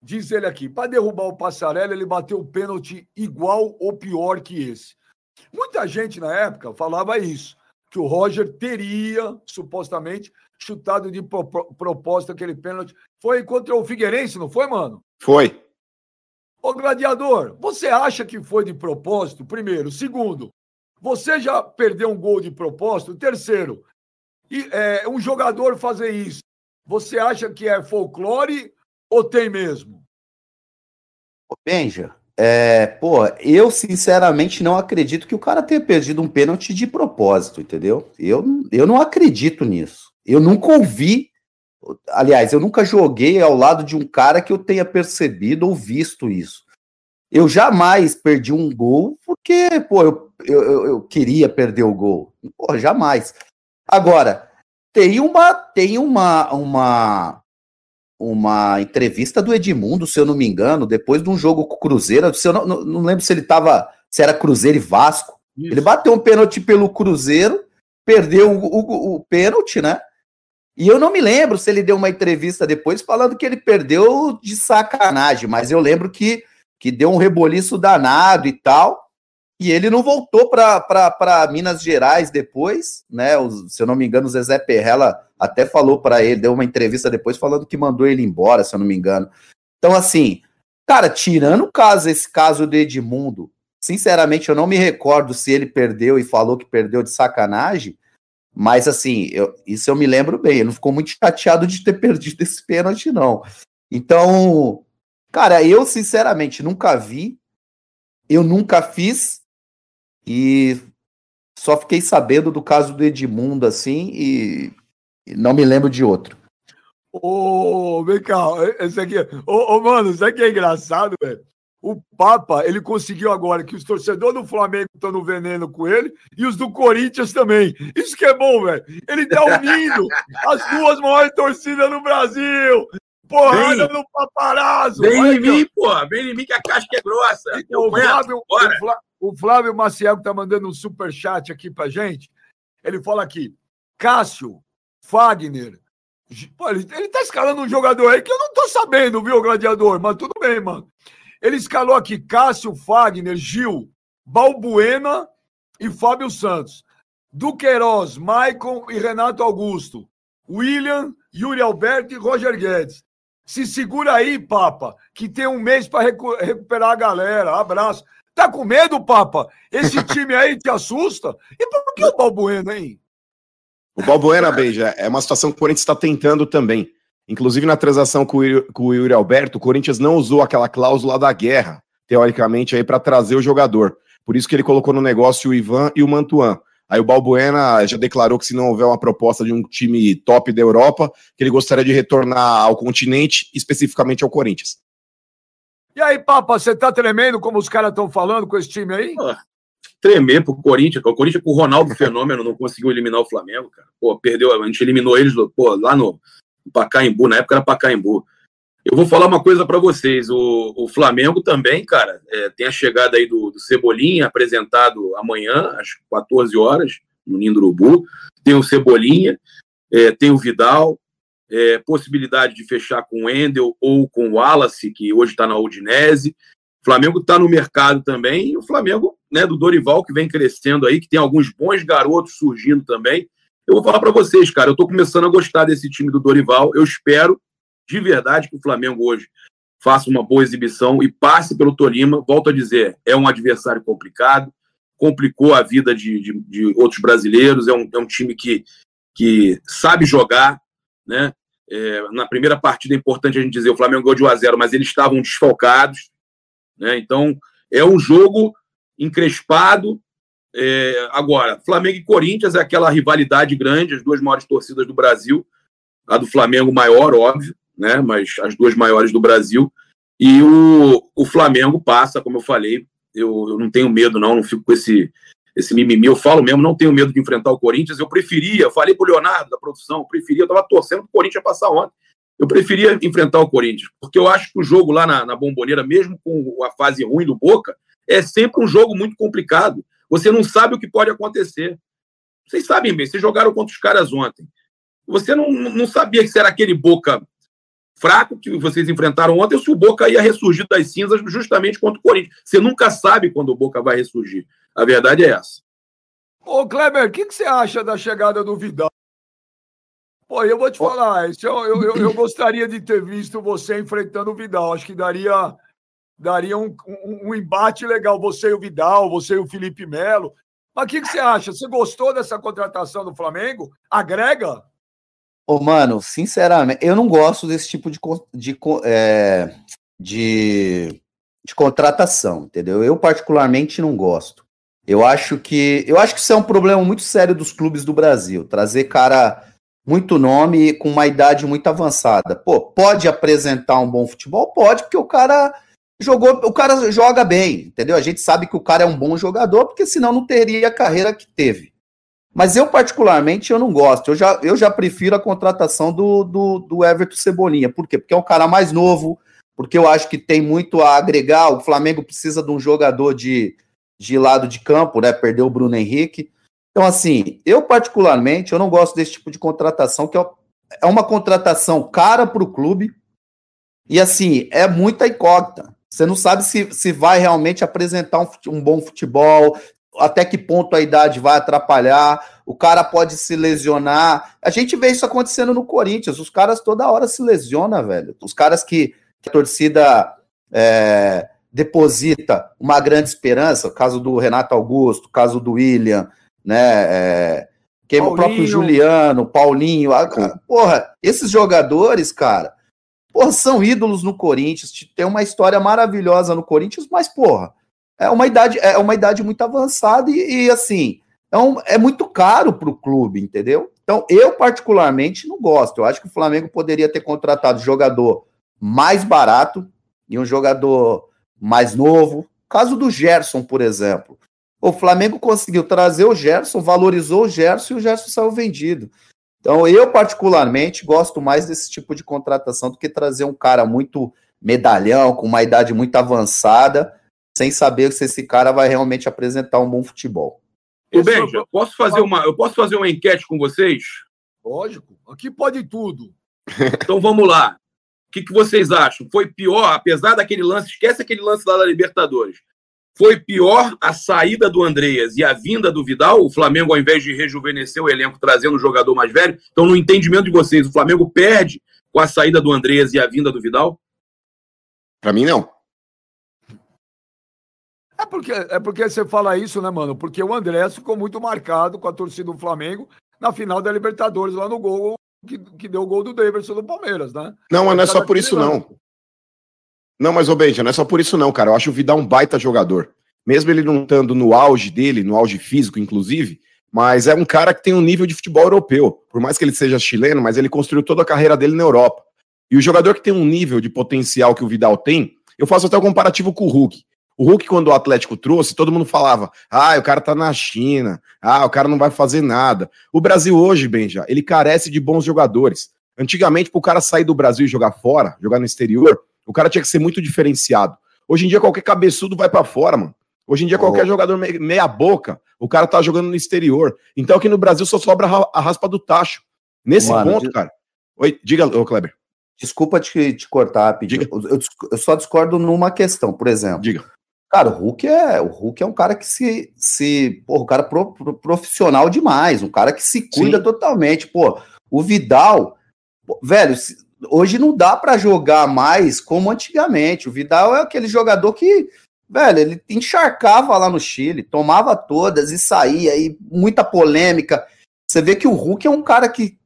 diz ele aqui: para derrubar o Passarela, ele bateu o pênalti igual ou pior que esse. Muita gente na época falava isso, que o Roger teria, supostamente, chutado de proposta aquele pênalti. Foi contra o Figueirense, não foi, mano? Foi. Ô, gladiador, você acha que foi de propósito? Primeiro. Segundo, você já perdeu um gol de propósito? Terceiro, e, é, um jogador fazer isso, você acha que é folclore ou tem mesmo? Benja, é, pô, eu sinceramente não acredito que o cara tenha perdido um pênalti de propósito, entendeu? Eu, eu não acredito nisso. Eu nunca ouvi Aliás, eu nunca joguei ao lado de um cara que eu tenha percebido ou visto isso. Eu jamais perdi um gol porque, pô, eu, eu, eu queria perder o gol. Pô, jamais. Agora, tem uma tem uma uma uma entrevista do Edmundo, se eu não me engano, depois de um jogo com o Cruzeiro, se eu não, não, não lembro se ele tava, se era Cruzeiro e Vasco. Isso. Ele bateu um pênalti pelo Cruzeiro, perdeu o, o, o pênalti, né? E eu não me lembro se ele deu uma entrevista depois falando que ele perdeu de sacanagem, mas eu lembro que, que deu um reboliço danado e tal. E ele não voltou para Minas Gerais depois, né? Se eu não me engano, o Zezé Perrella até falou para ele, deu uma entrevista depois falando que mandou ele embora, se eu não me engano. Então, assim, cara, tirando o caso, esse caso do Edmundo, sinceramente, eu não me recordo se ele perdeu e falou que perdeu de sacanagem, mas assim, eu, isso eu me lembro bem. Ele não ficou muito chateado de ter <laughs> perdido esse pênalti, não. Então, cara, eu sinceramente nunca vi, eu nunca fiz e só fiquei sabendo do caso do Edmundo assim e, e não me lembro de outro. Ô, oh, vem cá, esse aqui. Ô, oh, oh, mano, isso aqui é engraçado, velho. O Papa, ele conseguiu agora que os torcedores do Flamengo estão no veneno com ele e os do Corinthians também. Isso que é bom, velho. Ele tá unindo <laughs> as duas maiores torcidas no Brasil. Porrada vem, no paparazzo. Vem em mim, pô. Vem em mim que a casca é grossa. o, Flávio, o, Flávio, o Flávio Maciel tá mandando um super chat aqui pra gente. Ele fala aqui, Cássio, Fagner, Pô, ele, ele tá escalando um jogador aí que eu não tô sabendo, viu, gladiador? Mas tudo bem, mano. Ele escalou aqui Cássio, Fagner, Gil, Balbuena e Fábio Santos. Duqueiroz, Maicon e Renato Augusto. William, Yuri Alberto e Roger Guedes. Se segura aí, Papa, que tem um mês para recu recuperar a galera. Abraço. Tá com medo, Papa? Esse time aí te assusta? E por que o Balbuena, hein? O Balbuena, Beija, é uma situação que o Corinthians está tentando também. Inclusive, na transação com o, Yuri Alberto, o Corinthians não usou aquela cláusula da guerra, teoricamente, aí para trazer o jogador. Por isso que ele colocou no negócio o Ivan e o Mantuan. Aí o Balbuena já declarou que se não houver uma proposta de um time top da Europa, que ele gostaria de retornar ao continente, especificamente ao Corinthians. E aí, Papa, você tá tremendo como os caras estão falando com esse time aí? Ah, tremer pro Corinthians. O Corinthians com o Ronaldo Fenômeno não conseguiu eliminar o Flamengo, cara. Pô, perdeu, a gente eliminou eles pô, lá no, Pacaembu, na época era Pacaembu. Eu vou falar uma coisa para vocês. O, o, Flamengo também, cara, é, tem a chegada aí do, do, Cebolinha, apresentado amanhã, às 14 horas, no Ninho Urubu. Tem o Cebolinha, é, tem o Vidal, é, possibilidade de fechar com o Endel ou com o Wallace, que hoje está na Udinese. O Flamengo está no mercado também, e o Flamengo né, do Dorival, que vem crescendo aí, que tem alguns bons garotos surgindo também. Eu vou falar para vocês, cara, eu estou começando a gostar desse time do Dorival. Eu espero de verdade que o Flamengo hoje faça uma boa exibição e passe pelo Tolima. Volto a dizer, é um adversário complicado, complicou a vida de, de, de outros brasileiros. É um, é um time que, que sabe jogar, né? É, na primeira partida é importante a gente dizer, o Flamengo ganhou de 1 a 0 mas eles estavam desfalcados. Né? Então, é um jogo encrespado. É, agora, Flamengo e Corinthians é aquela rivalidade grande, as duas maiores torcidas do Brasil. A do Flamengo maior, óbvio, né? mas as duas maiores do Brasil. E o, o Flamengo passa, como eu falei, eu, eu não tenho medo, não, não fico com esse, esse mimimi. Eu falo mesmo, não tenho medo de enfrentar o Corinthians. Eu preferia, falei pro Leonardo da produção, preferia, eu tava torcendo pro Corinthians passar ontem. Eu preferia enfrentar o Corinthians, porque eu acho que o jogo lá na, na Bomboneira, mesmo com a fase ruim do Boca, é sempre um jogo muito complicado. Você não sabe o que pode acontecer. Vocês sabem bem, vocês jogaram contra os caras ontem. Você não, não sabia se era aquele Boca fraco que vocês enfrentaram ontem, se o Boca ia ressurgir das cinzas justamente contra o Corinthians. Você nunca sabe quando o Boca vai ressurgir. A verdade é essa. Ô, Kleber, o que, que, você acha da chegada do Vidal? Pô, eu vou te falar, isso eu, eu, eu, <clears throat> gostaria de ter visto você enfrentando o Vidal. Acho que daria, daria um, um, um embate legal, você e o Vidal, você e o Felipe Melo. Mas o que, que, você acha? Você gostou dessa contratação do Flamengo? Agrega? Ô, mano, sinceramente, eu não gosto desse tipo de, de, é, de, de contratação, entendeu? Eu particularmente não gosto. Eu acho que eu acho que isso é um problema muito sério dos clubes do Brasil, trazer cara muito nome com uma idade muito avançada. Pô, pode apresentar um bom futebol? Pode, porque o cara jogou, o cara joga bem, entendeu? A gente sabe que o cara é um bom jogador, porque senão não teria a carreira que teve. Mas eu, particularmente, eu não gosto. Eu já, eu já prefiro a contratação do, do, do Everton Cebolinha. Por quê? Porque é um cara mais novo, porque eu acho que tem muito a agregar. O Flamengo precisa de um jogador de, de lado de campo, né? Perdeu o Bruno Henrique. Então, assim, eu particularmente, eu não gosto desse tipo de contratação, que é, é uma contratação cara para o clube e, assim, é muita incógnita. Você não sabe se, se vai realmente apresentar um, um bom futebol, até que ponto a idade vai atrapalhar, o cara pode se lesionar. A gente vê isso acontecendo no Corinthians, os caras toda hora se lesionam, velho. Os caras que, que a torcida é, deposita uma grande esperança, caso do Renato Augusto, caso do William, né? É, que o próprio Juliano, Paulinho, a, a, porra, esses jogadores, cara, porra, são ídolos no Corinthians, tem uma história maravilhosa no Corinthians, mas porra, é uma idade, é uma idade muito avançada e, e assim, é, um, é muito caro para o clube, entendeu? Então, eu particularmente não gosto. Eu acho que o Flamengo poderia ter contratado jogador mais barato e um jogador mais novo. Caso do Gerson, por exemplo. O Flamengo conseguiu trazer o Gerson, valorizou o Gerson e o Gerson saiu vendido. Então, eu particularmente gosto mais desse tipo de contratação do que trazer um cara muito medalhão, com uma idade muito avançada, sem saber se esse cara vai realmente apresentar um bom futebol. Ô, Benja, posso fazer uma, eu posso fazer uma enquete com vocês? Lógico, aqui pode tudo. <laughs> Então vamos lá. O que, que vocês acham? Foi pior, apesar daquele lance, esquece aquele lance lá da Libertadores. Foi pior a saída do Andreas e a vinda do Vidal? O Flamengo, ao invés de rejuvenescer o elenco trazendo um jogador mais velho? Então, no entendimento de vocês, o Flamengo perde com a saída do Andreas e a vinda do Vidal? Para mim, não. É porque, é porque você fala isso, né, mano? Porque o Andrés ficou muito marcado com a torcida do Flamengo na final da Libertadores, lá no gol que, que deu o gol do Davidson do Palmeiras, né? Não, mas não é só por isso, não. Não, mas, ô Benja, não é só por isso não, cara. Eu acho o Vidal um baita jogador. Mesmo ele não estando no auge dele, no auge físico, inclusive, mas é um cara que tem um nível de futebol europeu. Por mais que ele seja chileno, mas ele construiu toda a carreira dele na Europa. E o jogador que tem um nível de potencial que o Vidal tem, eu faço até o um comparativo com o Hulk. O Hulk, quando o Atlético trouxe, todo mundo falava: ah, o cara tá na China, ah, o cara não vai fazer nada. O Brasil hoje, Benja, ele carece de bons jogadores. Antigamente, para o cara sair do Brasil e jogar fora, jogar no exterior, o cara tinha que ser muito diferenciado. Hoje em dia, qualquer cabeçudo vai para fora, mano. Hoje em dia, qualquer oh. jogador meia boca, o cara tá jogando no exterior. Então, aqui no Brasil só sobra a raspa do tacho. Nesse mano, ponto, cara. Oi, diga, ô Kleber. Desculpa te, te cortar, pedir. Eu, eu, só discordo numa questão, por exemplo. Diga. Cara, o Hulk é, o Hulk é um cara que se, se pô, um cara pro, pro, profissional demais, um cara que se cuida Sim. totalmente, pô. O Vidal, velho, hoje não dá para jogar mais como antigamente. O Vidal é aquele jogador que, velho, ele encharcava lá no Chile, tomava todas e saía, e muita polêmica. Você vê que o Hulk é um cara que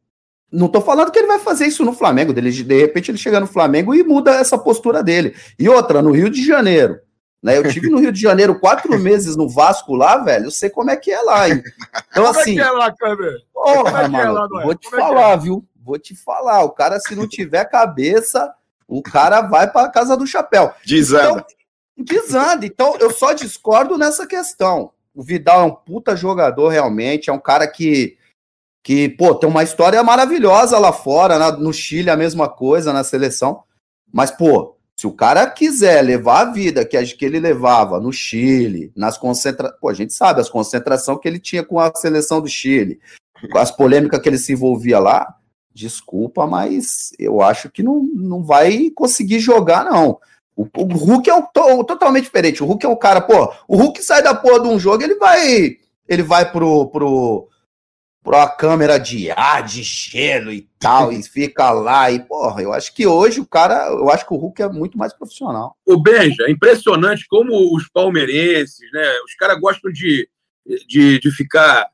Não tô falando que ele vai fazer isso no Flamengo, dele, de repente ele chega no Flamengo e muda essa postura dele. E outra, no Rio de Janeiro, né? Eu tive no Rio de Janeiro quatro <laughs> meses no Vasco lá, velho. Eu sei como é que é lá. Hein? Então, como assim. Como é que é lá? Porra, é mano, é lá, vou te como falar, é viu? Vou te falar. O cara, se não tiver cabeça, o cara vai para casa do chapéu. Desanda. Então, desanda. Então, eu só discordo nessa questão. O Vidal é um puta jogador, realmente. É um cara que que, pô, tem uma história maravilhosa lá fora, na, no Chile a mesma coisa, na seleção. Mas, pô, se o cara quiser levar a vida que, que ele levava no Chile, nas concentrações, pô, a gente sabe as concentrações que ele tinha com a seleção do Chile, as polêmicas que ele se envolvia lá, desculpa, mas eu acho que não, não vai conseguir jogar, não. O, o Hulk é um, to, totalmente diferente. O Hulk é um cara, pô, o Hulk sai da porra de um jogo, ele vai ele vai pro, pro, para uma câmera de ar, de gelo e tal, e <laughs> fica lá. E, porra, eu acho que hoje o cara, eu acho que o Hulk é muito mais profissional. O Benja, é impressionante como os palmeirenses, né? Os caras gostam de, de, de ficar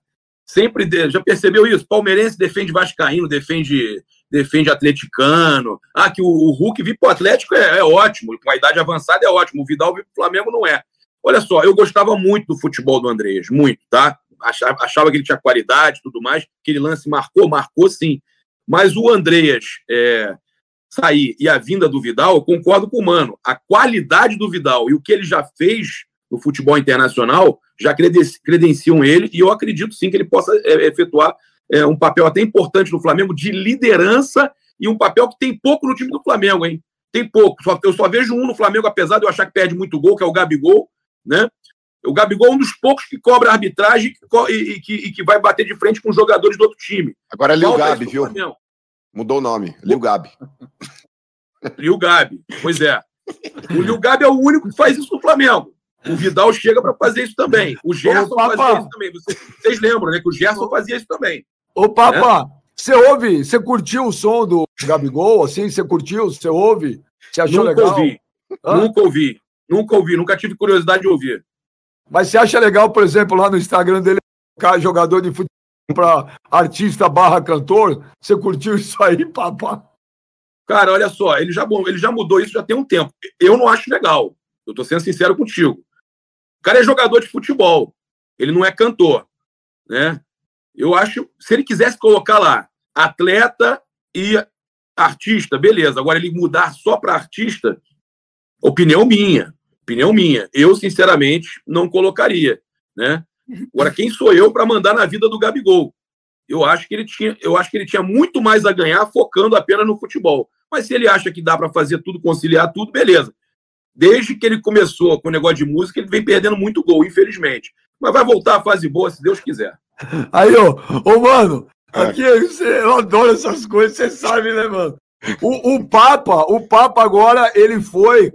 sempre. De, já percebeu isso? Palmeirense defende Vascaíno, defende, defende atleticano. Ah, que o, o Hulk vir pro Atlético é, é ótimo, com a idade avançada é ótimo. O Vidal vir pro Flamengo não é. Olha só, eu gostava muito do futebol do Andrés, muito, tá? Achava, achava que ele tinha qualidade tudo mais. Aquele lance marcou, marcou sim. Mas o Andreas é, sair e a vinda do Vidal, eu concordo com o Mano. A qualidade do Vidal e o que ele já fez no futebol internacional já credenciam ele e eu acredito sim que ele possa é, efetuar é, um papel até importante no Flamengo de liderança e um papel que tem pouco no time do Flamengo, hein? Tem pouco. eu só vejo um no Flamengo, apesar de eu achar que perde muito gol, que é o Gabigol, né? O Gabigol é um dos poucos que cobra arbitragem e, e, que, e que vai bater de frente com os jogadores do outro time. Agora é Lil Gabi, viu? Flamengo. Mudou o nome. Lil Gabi. <laughs> Lil Gabi, pois é. O Lil Gabi é o único que faz isso no Flamengo. O Vidal chega para fazer isso também. O Gerson fazia isso também. Vocês, vocês, lembram, né? Que o Gerson fazia isso também. Ô, Papa, né? você ouve? Você curtiu o som do Gabigol? Assim, você curtiu? Você ouve? Você achou nunca legal? Ouvi. Nunca ouvi. Nunca ouvi. Nunca tive curiosidade de ouvir. Mas você acha legal, por exemplo, lá no Instagram dele, jogador de futebol para artista barra cantor? Você curtiu isso aí, <laughs> papá? Cara, olha só, ele já, ele já mudou isso já tem um tempo. Eu não acho legal. Eu tô sendo sincero contigo. O cara é jogador de futebol. Ele não é cantor. Né? Eu acho, se ele quisesse colocar lá atleta e artista, beleza. Agora ele mudar só para artista, opinião minha. Opinião minha. Eu, sinceramente, não colocaria. Né? Agora, quem sou eu para mandar na vida do Gabigol? Eu acho que ele tinha, eu acho que ele tinha muito mais a ganhar focando apenas no futebol. Mas se ele acha que dá para fazer tudo, conciliar tudo, beleza. Desde que ele começou com o negócio de música, ele vem perdendo muito gol, infelizmente. Mas vai voltar à fase boa, se Deus quiser. Aí, ô, ô mano, aqui eu adoro essas coisas, você sabe, né, mano? O, o Papa, o Papa agora, ele foi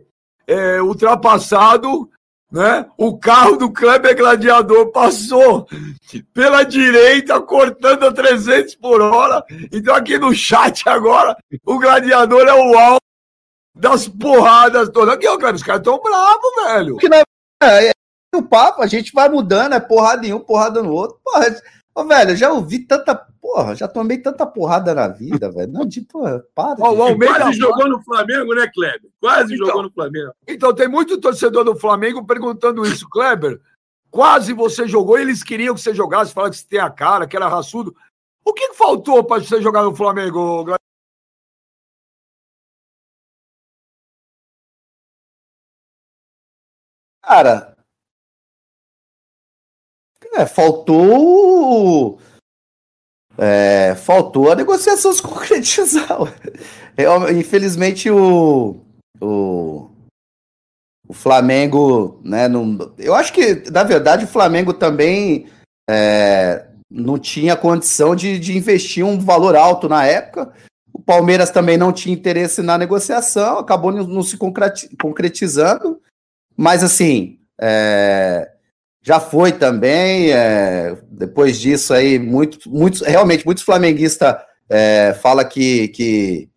é, ultrapassado, né? O carro do Kleber Gladiador passou pela direita, cortando a 300 por hora. Então, aqui no chat agora, o Gladiador é o alvo das porradas todas. Aqui, ó, cara, os caras estão bravos, velho. Não é, é, o papo, a gente vai mudando, é porrada em um, porrada no outro. Porra, Ô, velho, eu já ouvi tanta. Porra, já tomei tanta porrada na vida, <laughs> velho. Não, tipo, para. Ó, o Almeida quase jogou no Flamengo, né, Kleber? Quase então, jogou no Flamengo. Então, tem muito torcedor do Flamengo perguntando isso, Kleber. Quase você jogou, eles queriam que você jogasse, falaram que você tem a cara, que era raçudo. O que faltou para você jogar no Flamengo, Cara, é, faltou. É, faltou a negociação se concretizar. <laughs> Infelizmente, o, o, o Flamengo, né? Não, eu acho que, na verdade, o Flamengo também é, não tinha condição de, de investir um valor alto na época. O Palmeiras também não tinha interesse na negociação, acabou não se concretizando. Mas, assim, é, já foi também. É, depois disso aí, muito, muitos, realmente, muitos flamenguistas é, fala que, que,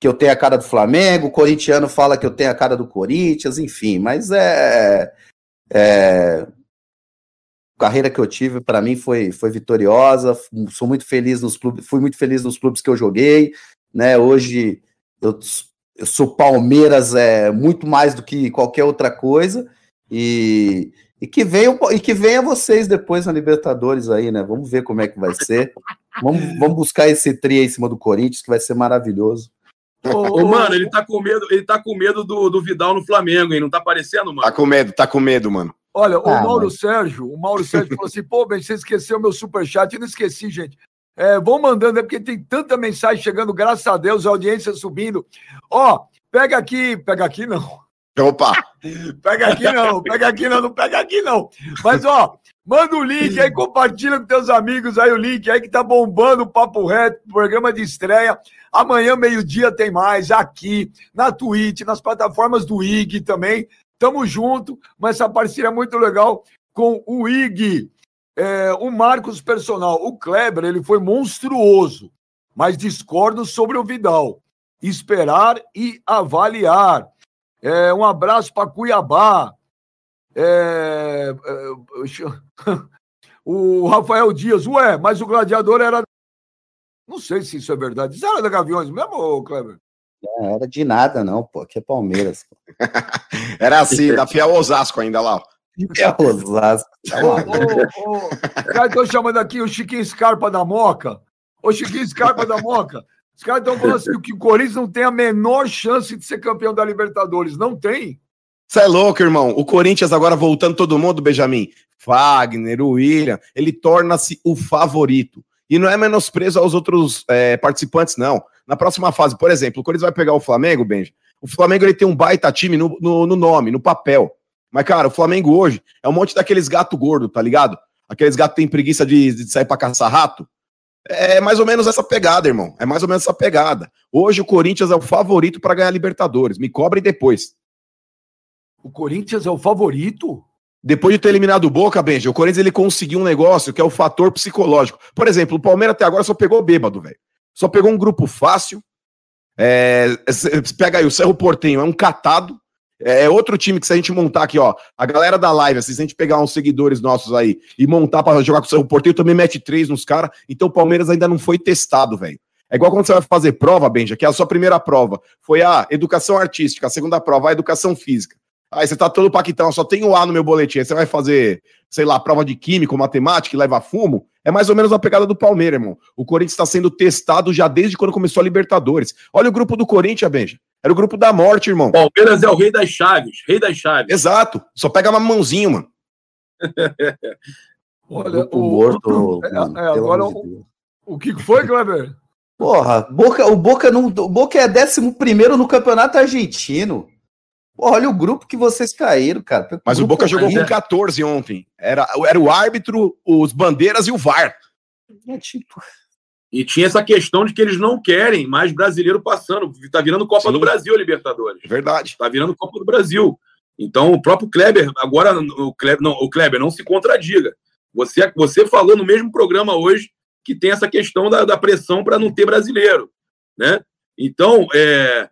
que eu tenho a cara do Flamengo, o corintiano fala que eu tenho a cara do Corinthians, enfim, mas é, é carreira que eu tive, para mim, foi, foi vitoriosa. Sou muito feliz nos clubes, fui muito feliz nos clubes que eu joguei. Né? Hoje eu, eu sou Palmeiras é muito mais do que qualquer outra coisa. E, e que venham e que venha vocês depois na Libertadores aí, né? Vamos ver como é que vai ser. Vamos, vamos buscar esse tri em cima do Corinthians, que vai ser maravilhoso. Ô, mano, ele tá com medo, ele tá com medo do, do Vidal no Flamengo, hein? Não tá aparecendo, mano? Tá com medo, tá com medo, mano. Olha, o ah, Mauro Sérgio, o Mauro Sérgio falou assim: pô, bem, você esqueceu meu superchat. Eu não esqueci, gente. É, vão mandando, é porque tem tanta mensagem chegando, graças a Deus, a audiência subindo. Ó, pega aqui, pega aqui não. Opa! pega aqui não, pega aqui não, não pega aqui não. Mas, ó, manda o link aí, compartilha com teus amigos aí o link aí que tá bombando o Papo Reto, programa de estreia. Amanhã, meio-dia, tem mais aqui, na Twitch, nas plataformas do IG também. Tamo junto, mas essa parceria é muito legal com o IG. É, o Marcos Personal, o Kleber, ele foi monstruoso, mas discordo sobre o Vidal. Esperar e avaliar. É, um abraço para Cuiabá. É, é, <laughs> o Rafael Dias, ué, mas o gladiador era. Não sei se isso é verdade. Isso era da Gaviões mesmo, Kleber? Não era de nada, não, pô. Aqui é Palmeiras. <laughs> era assim, da Fiel Osasco ainda lá. Fiel Osasco. Os caras estão chamando aqui o Chiquinho Scarpa da Moca. Ô, Chiquinho Scarpa da Moca. Os caras estão falando assim que o Corinthians não tem a menor chance de ser campeão da Libertadores. Não tem. Você é louco, irmão. O Corinthians agora voltando todo mundo, Benjamin. Fagner, o William, ele torna-se o favorito. E não é menosprezo aos outros é, participantes, não na próxima fase, por exemplo, o Corinthians vai pegar o Flamengo, Benji. O Flamengo ele tem um baita time no, no, no nome, no papel. Mas, cara, o Flamengo hoje é um monte daqueles gato gordo, tá ligado? Aqueles gatos que tem preguiça de, de sair pra caçar rato. É mais ou menos essa pegada, irmão. É mais ou menos essa pegada. Hoje o Corinthians é o favorito para ganhar a Libertadores. Me cobrem depois. O Corinthians é o favorito? Depois de ter eliminado o Boca, Benji, o Corinthians ele conseguiu um negócio que é o fator psicológico. Por exemplo, o Palmeiras até agora só pegou bêbado, velho. Só pegou um grupo fácil. É, pega aí, o Cerro Portenho é um catado. É, é outro time que se a gente montar aqui, ó, a galera da live, assim, se a gente pegar uns seguidores nossos aí e montar para jogar com o Cerro Portenho, também mete três nos caras. Então o Palmeiras ainda não foi testado, velho. É igual quando você vai fazer prova, Benja, que é a sua primeira prova foi a educação artística, a segunda prova a educação física. Aí você tá todo paquitão, só tem o A no meu boletim. Aí você vai fazer, sei lá, prova de química, matemática, leva fumo. É mais ou menos a pegada do Palmeiras, irmão. O Corinthians está sendo testado já desde quando começou a Libertadores. Olha o grupo do Corinthians, Benja. Era o grupo da morte, irmão. Palmeiras é o rei das chaves, rei das chaves. Exato. Só pega uma mãozinha, mano. <laughs> Olha, o morto. É, é, agora, o, o que foi, Kleber? Porra, Boca, o Boca não, o Boca é 11 primeiro no campeonato argentino. Olha o grupo que vocês caíram, cara. Mas o Boca jogou com 14 ontem. Era, era o árbitro, os bandeiras e o VAR. É tipo. E tinha essa questão de que eles não querem mais brasileiro passando. Tá virando Copa Sim. do Brasil a Libertadores. Verdade. Tá virando Copa do Brasil. Então o próprio Kleber, agora o Kleber não, o Kleber não se contradiga. Você, você falou no mesmo programa hoje que tem essa questão da, da pressão para não ter brasileiro, né? Então, é,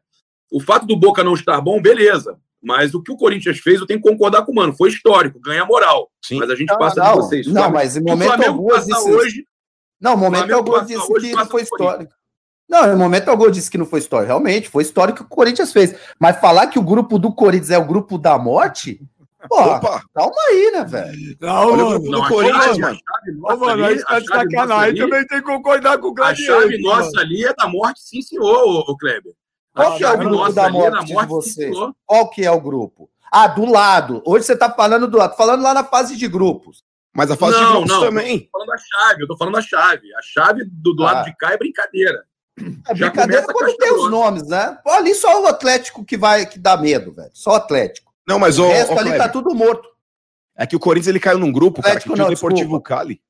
o fato do Boca não estar bom, beleza. Mas o que o Corinthians fez, eu tenho que concordar com o mano. Foi histórico, ganha moral. Sim. Mas a gente não, passa não, de vocês. Não, mas em momento algum hoje. Não, momento algum disse que não foi histórico. Não, no momento algum disse que não foi histórico. Realmente, foi histórico que o Corinthians fez. Mas falar que o grupo do Corinthians é o grupo da morte. Porra, Opa. calma aí, né, velho? Não, Olha mano, o grupo do Corinthians, mano. Ô, mano, aí tá de sacanagem. Também tem que concordar com o Gladiador. A chave nossa ali é da morte, sim, senhor, o Kleber. Qual que é o grupo da morte, morte de vocês? Qual que é o grupo? Ah, do lado. Hoje você está falando do lado. Falando lá na fase de grupos. Mas a fase não, de grupos não, também. Eu tô falando da chave, eu tô falando da chave. A chave do, do ah. lado de cá é brincadeira. É Já brincadeira quando tem os nomes, né? Ali só o Atlético que vai que dá medo, velho. Só o Atlético. Não, mas o, o resto o ali tá tudo morto. É que o Corinthians ele caiu num grupo, Atlético, cara, que tinha o Deportivo Cali.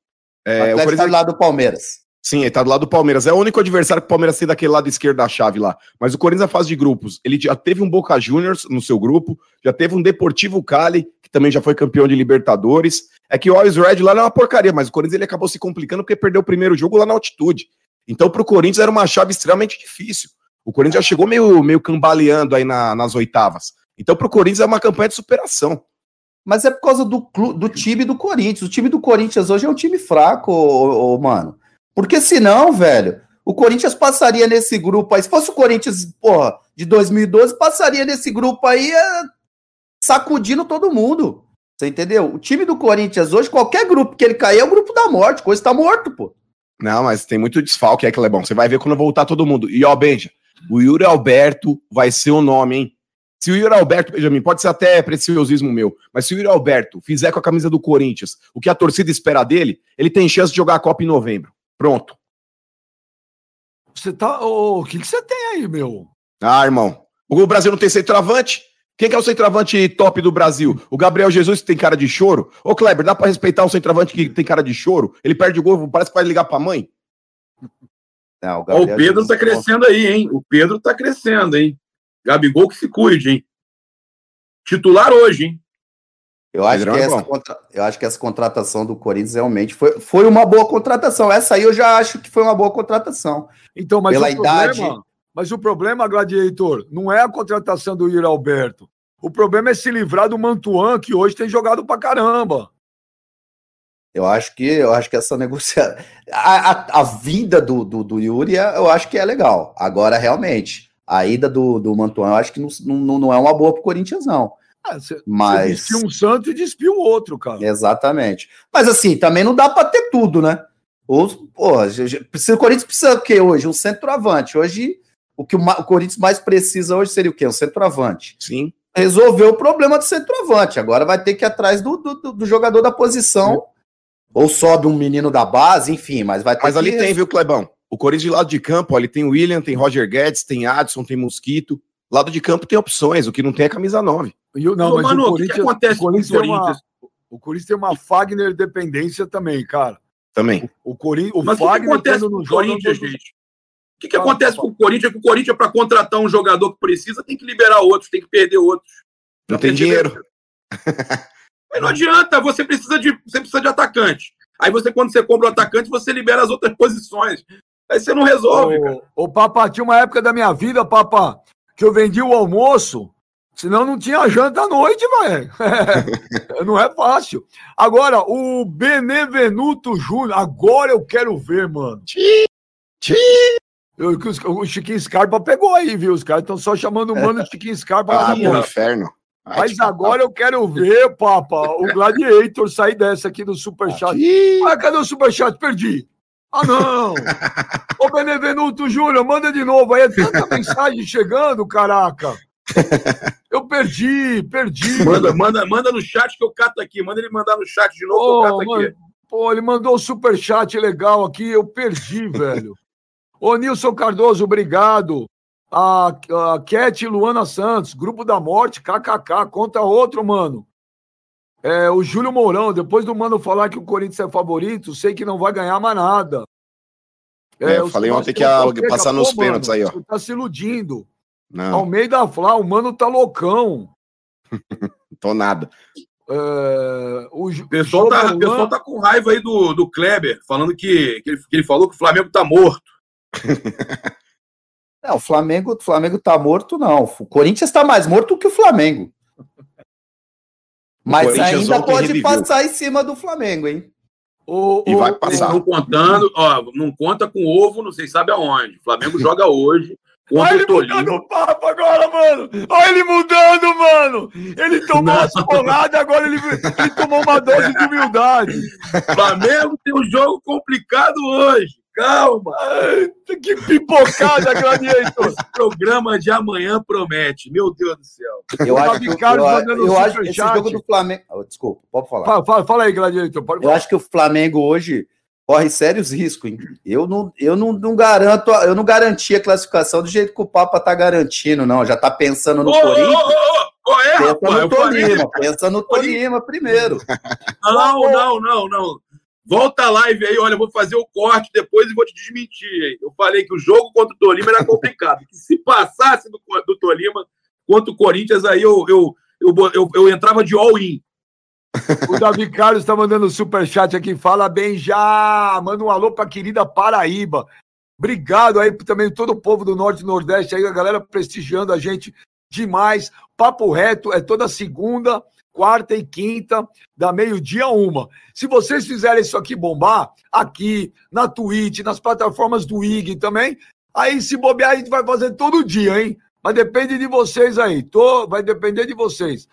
É, o Atlético o Corinthians... tá do lado do Palmeiras. Sim, ele tá do lado do Palmeiras. É o único adversário que o Palmeiras tem daquele lado esquerdo da chave lá. Mas o Corinthians na fase de grupos, ele já teve um Boca Juniors no seu grupo, já teve um Deportivo Cali, que também já foi campeão de Libertadores. É que o Always Red lá não é uma porcaria, mas o Corinthians ele acabou se complicando porque perdeu o primeiro jogo lá na altitude. Então pro Corinthians era uma chave extremamente difícil. O Corinthians já chegou meio, meio cambaleando aí na, nas oitavas. Então pro Corinthians é uma campanha de superação. Mas é por causa do, do time do Corinthians. O time do Corinthians hoje é um time fraco, ô, ô, mano. Porque senão, velho, o Corinthians passaria nesse grupo aí. Se fosse o Corinthians, porra, de 2012, passaria nesse grupo aí é, sacudindo todo mundo. Você entendeu? O time do Corinthians hoje, qualquer grupo que ele cair, é o grupo da morte. Coisa tá morto, pô. Não, mas tem muito desfalque, é que é bom. Você vai ver quando voltar todo mundo. E ó, Benja, o Yuri Alberto vai ser o nome, hein? Se o Yuri Alberto, Benjamin, pode ser até preciosismo meu, mas se o Yuri Alberto fizer com a camisa do Corinthians o que a torcida espera dele, ele tem chance de jogar a Copa em novembro. Pronto. Você tá. O que, que você tem aí, meu? Ah, irmão. O Brasil não tem centroavante? Quem que é o centroavante top do Brasil? O Gabriel Jesus que tem cara de choro? Ô, Kleber, dá pra respeitar o centroavante que tem cara de choro? Ele perde o gol, parece que vai ligar pra mãe. Não, o, o, Pedro Jesus... tá crescendo aí, hein? O Pedro tá crescendo, hein? Gabigol que se cuide, hein? Titular hoje, hein? Eu acho, que é essa contra... eu acho que essa contratação do Corinthians realmente foi, foi uma boa contratação. Essa aí eu já acho que foi uma boa contratação. Então, mas Pela idade. Problema, mas o problema, Gladiator, não é a contratação do Yuri Alberto. O problema é se livrar do Mantuan, que hoje tem jogado pra caramba. Eu acho que eu acho que essa <laughs> negociação. A, a, a, vinda do, do, do Yuri, eu acho que é legal. Agora, realmente, a ida do, do Mantuan, eu acho que não, não, não é uma boa pro Corinthians, não. Ah, cê, Mas. Você um santo e despiu o outro, cara. Exatamente. Mas assim, também não dá para ter tudo, né? Ou, porra, o Corinthians precisa o quê hoje? Um centroavante. Hoje, o que o, o Corinthians mais precisa hoje seria o quê? Um centroavante. Sim. Resolveu o problema do centroavante. Agora vai ter que ir atrás do, do, do jogador da posição. Sim. Ou sobe um menino da base, enfim, mas vai ter Mas ali tem, viu, Clebão? O Corinthians de lado de campo, ele tem o William, tem Roger Guedes, tem Adson, tem Mosquito. Lado de campo tem opções, o que não tem é camisa 9. Eu, não, Ô, mas Manu, o, Corinthians, que, acontece o Corinthians, com o Corinthians? Uma, o Corinthians tem uma Fagner dependência também, cara. Também. O, o Corinthians, o mas Fagner o que, que acontece com o Corinthians, gente? O que, que acontece com o Corinthians? Que o Corinthians, para contratar um jogador que precisa, tem que liberar outros, tem que perder outros. Não, tem dinheiro. Mas não adianta, você precisa de, você precisa de atacante. Aí você, quando você compra o atacante, você libera as outras posições. Aí você não resolve. Ô, ô Papa, tinha uma época da minha vida, Papa, que eu vendi o almoço, senão não tinha janta à noite, velho. É, <laughs> não é fácil. Agora, o Benevenuto Júnior, agora eu quero ver, mano. Tchim, tchim. Eu, o Chiquinho Scarpa pegou aí, viu? Os caras estão só chamando o mano Chiquinho Scarpa. Ah, no inferno. Ai, Mas agora eu quero ver, Papa, o Gladiator sair dessa aqui do Superchat. Ah, cadê o Superchat? Perdi. Ah, não! <laughs> Ô, Benevenuto Júnior, manda de novo aí. É tanta <laughs> mensagem chegando, caraca. Eu perdi, perdi. Manda, manda, manda no chat que eu cato aqui. Manda ele mandar no chat de novo oh, que eu cato mano, aqui. Pô, ele mandou um super chat legal aqui. Eu perdi, <laughs> velho. Ô, Nilson Cardoso, obrigado. A, a Cat Luana Santos, Grupo da Morte, KKK. Conta outro, mano. É, o Júlio Mourão, depois do Mano falar que o Corinthians é favorito, sei que não vai ganhar mais nada. É, é eu falei ontem que ia passar nos pô, pênaltis aí, ó. Você tá se iludindo. Não. Ao meio da Flá, o Mano tá loucão. <laughs> Tô nada. É, o, pessoal tá, o pessoal tá com raiva aí do, do Kleber, falando que, que, ele, que ele falou que o Flamengo tá morto. <laughs> Não, o Flamengo, o Flamengo tá morto, não. O Corinthians tá mais morto que o Flamengo. Mas ainda pode reviveu. passar em cima do Flamengo, hein? O, e o, vai passar. Não contando, ó, não conta com ovo, não sei sabe aonde. O Flamengo joga hoje. Olha ele mudando o papo agora, mano. Olha ele mudando, mano. Ele tomou as porradas, agora ele, ele tomou uma dose de humildade. Flamengo tem um jogo complicado hoje. Calma! que pipocada, Gladiator! Programa de amanhã promete, meu Deus do céu. Eu acho que, eu, eu, eu acho esse jogo do Flamengo. Oh, desculpa, pode falar. Fala, fala, fala aí, Gladiator. Pode eu acho que o Flamengo hoje corre sérios riscos, hein? Eu não, eu não, não garanto, eu não garanti a classificação do jeito que o Papa tá garantindo, não. Já tá pensando no oh, Corinthians. Oh, oh, é, pensa rapaz, no Tolima, pensa no Tolima primeiro. Não, não, não, não. Volta a live aí, olha, eu vou fazer o corte depois e vou te desmentir. Eu falei que o jogo contra o Tolima era complicado. que se passasse do, do Tolima contra o Corinthians, aí eu, eu, eu, eu, eu entrava de all-in. <laughs> O Davi Carlos está mandando super chat aqui. Fala bem já. Manda um alô para querida Paraíba. Obrigado aí também todo o povo do Norte e Nordeste aí, a galera prestigiando a gente demais. Papo reto é toda segunda quarta e quinta, da meio-dia a uma. Se vocês fizerem isso aqui bombar, aqui, na Twitch, nas plataformas do IG também, aí se bobear, a gente vai fazer todo dia, hein? Mas depende de vocês aí. Tô, vai depender de vocês.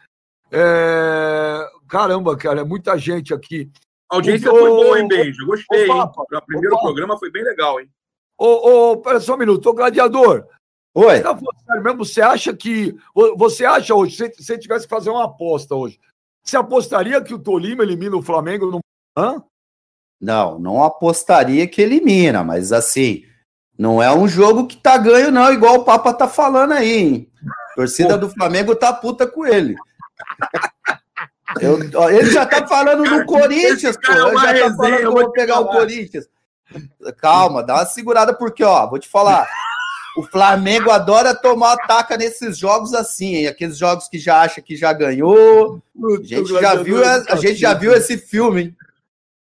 É... Caramba, cara, é muita gente aqui. A audiência o, foi boa, hein, Benja? Gostei, o, Papa? O primeiro o programa foi bem legal, hein? Ô, ô, pera só um minuto. Ô, gladiador. Oi. Você, tá mesmo, você acha que. Você acha hoje, se você tivesse que fazer uma aposta hoje, você apostaria que o Tolima elimina o Flamengo no. Hã? Não, não apostaria que elimina, mas assim, não é um jogo que tá ganho, não, igual o Papa tá falando aí, hein? A torcida do Flamengo tá puta com ele. <laughs> Eu, ó, ele já tá falando do Corinthians, pô. Ele já tá falando que eu vou pegar o Corinthians. Calma, dá uma segurada, porque, ó, vou te falar. O Flamengo adora tomar ataca nesses jogos assim, hein? aqueles jogos que já acha que já ganhou. A gente já viu, a gente já viu esse filme, hein?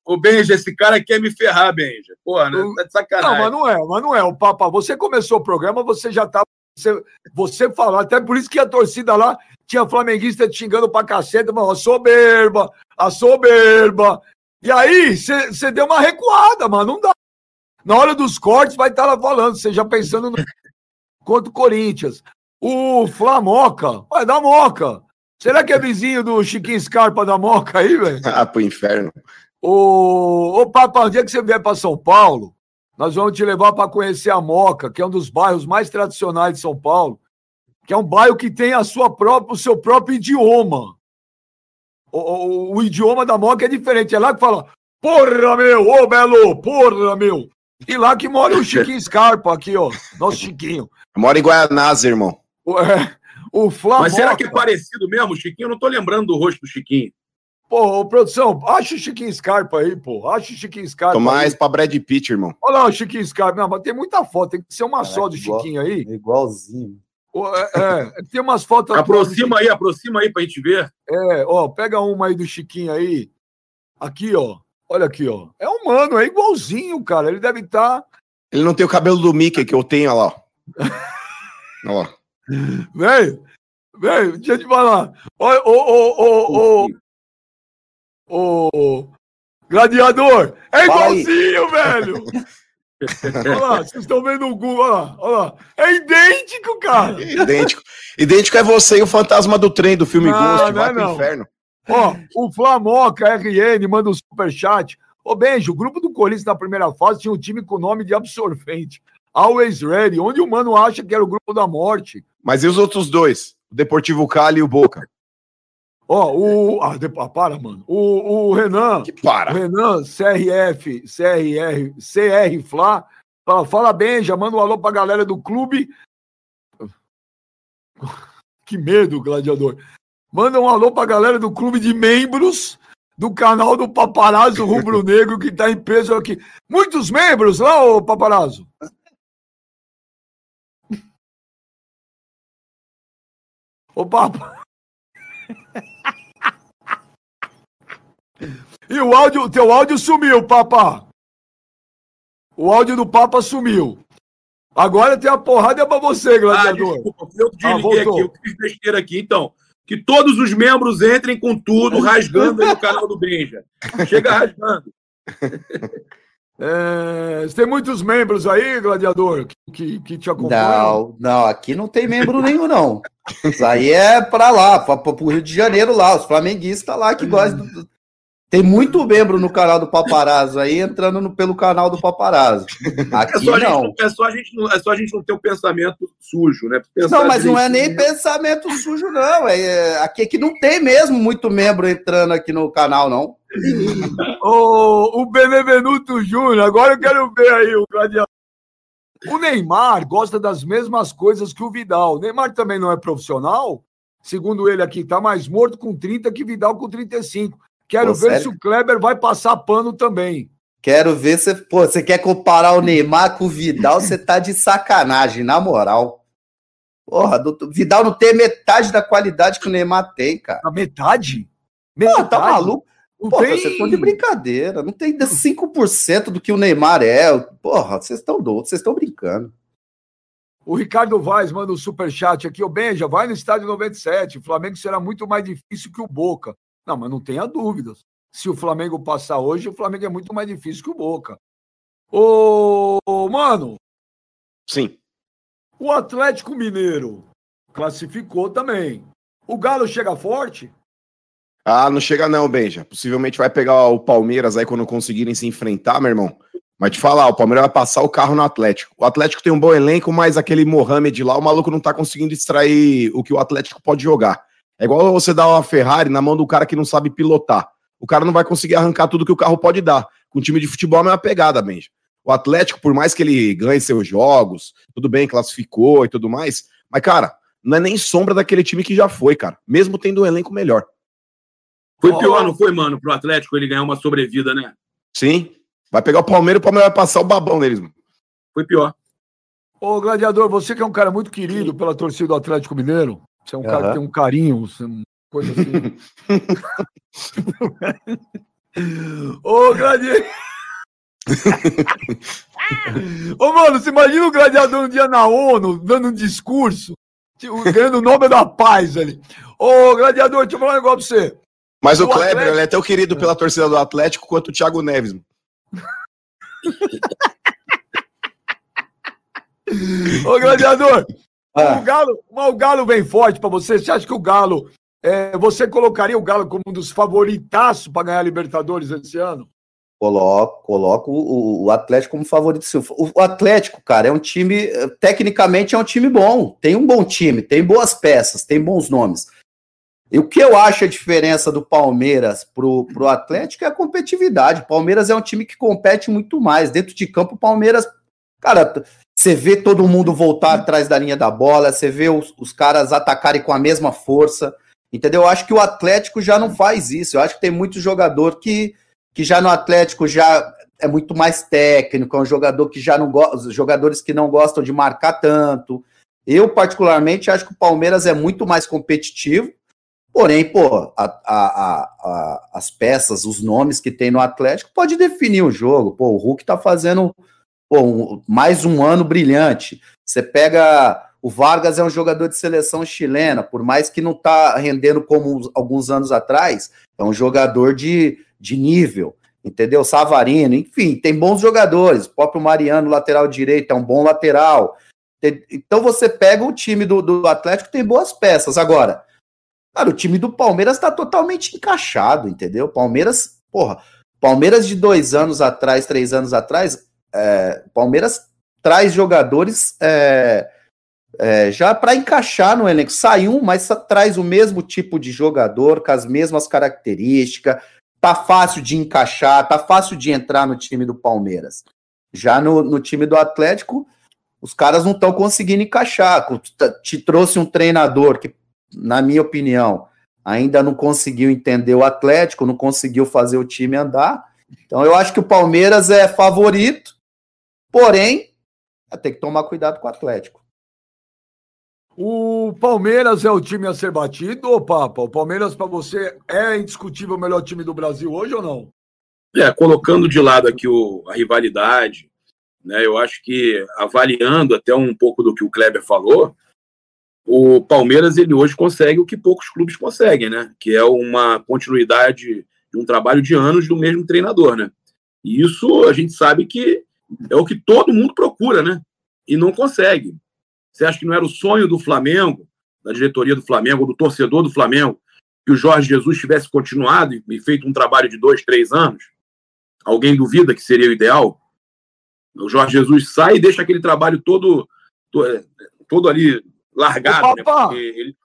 Ô, Benja, esse cara quer me ferrar, Benja. Porra, né? Tá de sacanagem. Não, mas não é, mas não é. O Papa, você começou o programa, você já tá. Você, você falou, até por isso que a torcida lá tinha flamenguista te xingando pra caceta, mano, a soberba, a soberba. E aí, você deu uma recuada, mano, não dá. Na hora dos cortes vai estar tá lá falando, você já pensando no... contra o Corinthians. O Flamoca, vai dar moca. Será que é vizinho do Chiquinho Scarpa da Moca aí, velho? <laughs> ah, pro inferno. Ô, ô Papa, o dia que você vier para São Paulo, nós vamos te levar para conhecer a Moca, que é um dos bairros mais tradicionais de São Paulo, que é um bairro que tem a sua própria, o seu próprio idioma. O, o, o idioma da Moca é diferente. É lá que fala, porra, meu, ô Belo, porra, meu. E lá que mora o <laughs> Chiquinho Scarpa, aqui, ó. Nosso Chiquinho. Mora em Guaianás, irmão. É, o <laughs> Flamengo. Mas será que é parecido mesmo, Chiquinho? Eu não tô lembrando do rosto do Chiquinho. Pô, produção, acha o Chiquinho Scarpa aí, pô. Acha o Chiquinho Scarpa. Tô mais aí. pra Brad Pitt, irmão. Olha lá o Chiquinho Scarpa. Não, mas tem muita foto, tem que ser uma só do igual, Chiquinho aí. Igualzinho. É, é, tem umas fotos. Aproxima aí, aproxima aí pra gente ver. É, ó, pega uma aí do Chiquinho aí. Aqui, ó. Olha aqui, ó. É humano, é igualzinho, cara. Ele deve estar. Tá... Ele não tem o cabelo do Mickey que eu tenho, olha lá. Lá. Velho, velho, deixa eu te falar. Ô, ô, ô, ô, ô, gladiador, é igualzinho, velho. olha lá, vocês estão vendo o Google, olha lá, olha lá. É idêntico, cara. Idêntico. Idêntico é você e o fantasma do trem do filme não, Ghost, vai é pro não. inferno. Ó, o Flamoca RN manda um superchat. Ô, Benjo, o grupo do Corinthians na primeira fase tinha um time com nome de absorvente. Always Ready, onde o mano acha que era o grupo da morte. Mas e os outros dois? O Deportivo Cali e o Boca. Ó, o. Ah, de... ah, para, mano. O, o Renan. Que para. O Renan, CRF, CRR, CR Fla. Fala, fala bem, já manda um alô pra galera do clube. <laughs> Que medo, gladiador. Manda um alô pra galera do clube de membros do canal do Paparazzo Rubro Negro que tá em peso aqui. Muitos membros lá, ô Paparazzo. Ô Papa. E o áudio, teu áudio sumiu, Papa. O áudio do Papa sumiu. Agora tem a porrada pra você, gladiador. Ah, desculpa, eu desliguei ah, aqui, eu fiz besteira aqui. Então, que todos os membros entrem com tudo, rasgando aí no canal do Benja. Chega rasgando. <laughs> É, tem muitos membros aí, gladiador, que, que te acompanham? Não, não, aqui não tem membro nenhum, não. Isso aí é para lá, para o Rio de Janeiro lá, os flamenguistas lá que gostam do, tem muito membro no canal do Paparazzo aí entrando no, pelo canal do Paparazzo. <laughs> Aqui é só não. Gente, é, só a gente não. É só a gente não ter um pensamento sujo, né? Pensar não, mas não é nem pensamento sujo, não. É, é, aqui é que não tem mesmo muito membro entrando aqui no canal, não. <laughs> o, o Benevenuto Júnior, agora eu quero ver aí o gladiador. O Neymar gosta das mesmas coisas que o Vidal. O Neymar também não é profissional? Segundo ele aqui, tá mais morto com 30 que Vidal com 35. Quero pô, ver sério? se o Kleber vai passar pano também. Quero ver se pô, você quer comparar o Neymar com o Vidal, você tá de sacanagem, na moral. Porra, do, Vidal não tem metade da qualidade que o Neymar tem, cara. A metade? metade? Pô, tá maluco? Porra, tem... vocês estão de brincadeira. Não tem 5% do que o Neymar é. Porra, vocês estão doidos, vocês estão brincando. O Ricardo Vaz manda um superchat aqui. Ô, Benja, vai no estádio 97. O Flamengo será muito mais difícil que o Boca. Não, mas não tenha dúvidas. Se o Flamengo passar hoje, o Flamengo é muito mais difícil que o Boca. Ô, mano. Sim. O Atlético Mineiro classificou também. O Galo chega forte? Ah, não chega não, Benja. Possivelmente vai pegar o Palmeiras aí quando conseguirem se enfrentar, meu irmão. Mas te falar, o Palmeiras vai passar o carro no Atlético. O Atlético tem um bom elenco, mas aquele Mohamed lá, o maluco não tá conseguindo extrair o que o Atlético pode jogar. É igual você dar uma Ferrari na mão do cara que não sabe pilotar. O cara não vai conseguir arrancar tudo que o carro pode dar. Com o time de futebol é uma pegada, Benja. O Atlético, por mais que ele ganhe seus jogos, tudo bem, classificou e tudo mais, mas, cara, não é nem sombra daquele time que já foi, cara. Mesmo tendo um elenco melhor. Foi pior, não foi, mano, pro Atlético ele ganhar uma sobrevida, né? Sim. Vai pegar o Palmeiras, o Palmeiras vai passar o babão neles, mano. Foi pior. Ô, Gladiador, você que é um cara muito querido pela torcida do Atlético Mineiro, você é um uhum. cara que tem um carinho, coisa assim. <laughs> Ô, Gladiador. Ô, mano, você imagina o Gladiador um dia na ONU, dando um discurso, ganhando o nome da paz ali. Ô, Gladiador, deixa eu falar um negócio pra você. Mas o, o Kleber, Atlético... ele é tão querido pela torcida do Atlético quanto o Thiago Neves. Mano. Ô, gladiador, ah. o, Galo, o Galo vem forte para você. Você acha que o Galo. É, você colocaria o Galo como um dos favoritaços para ganhar a Libertadores esse ano? Coloco, coloco o, o Atlético como favorito. O, o Atlético, cara, é um time. Tecnicamente é um time bom. Tem um bom time, tem boas peças, tem bons nomes. E o que eu acho a diferença do Palmeiras pro, pro Atlético é a competitividade. O Palmeiras é um time que compete muito mais. Dentro de campo, o Palmeiras, cara, você vê todo mundo voltar atrás da linha da bola, você vê os, os caras atacarem com a mesma força. Entendeu? Eu acho que o Atlético já não faz isso. Eu acho que tem muito jogador que, que já no Atlético já é muito mais técnico, é um jogador que já não gosta, jogadores que não gostam de marcar tanto. Eu, particularmente, acho que o Palmeiras é muito mais competitivo Porém, pô, a, a, a, as peças, os nomes que tem no Atlético pode definir o jogo. Pô, o Hulk tá fazendo pô, mais um ano brilhante. Você pega o Vargas é um jogador de seleção chilena, por mais que não tá rendendo como alguns anos atrás, é um jogador de, de nível, entendeu? Savarino, enfim, tem bons jogadores. O próprio Mariano, lateral direito, é um bom lateral. Então você pega o time do, do Atlético, tem boas peças. Agora, Cara, o time do Palmeiras tá totalmente encaixado, entendeu? Palmeiras, porra, Palmeiras de dois anos atrás, três anos atrás, é, Palmeiras traz jogadores é, é, já para encaixar no elenco. Sai um, mas traz o mesmo tipo de jogador, com as mesmas características. Tá fácil de encaixar, tá fácil de entrar no time do Palmeiras. Já no, no time do Atlético, os caras não estão conseguindo encaixar. Te trouxe um treinador que na minha opinião, ainda não conseguiu entender o Atlético, não conseguiu fazer o time andar. Então eu acho que o Palmeiras é favorito, porém, tem que tomar cuidado com o Atlético. O Palmeiras é o time a ser batido, ô Papa? O Palmeiras, para você, é indiscutível o melhor time do Brasil hoje ou não? É, colocando de lado aqui o, a rivalidade, né, eu acho que avaliando até um pouco do que o Kleber falou, o Palmeiras ele hoje consegue o que poucos clubes conseguem, né? Que é uma continuidade de um trabalho de anos do mesmo treinador, né? E isso a gente sabe que é o que todo mundo procura, né? E não consegue. Você acha que não era o sonho do Flamengo, da diretoria do Flamengo, do torcedor do Flamengo, que o Jorge Jesus tivesse continuado e feito um trabalho de dois, três anos? Alguém duvida que seria o ideal? O Jorge Jesus sai e deixa aquele trabalho todo, todo ali largado, né? Ele...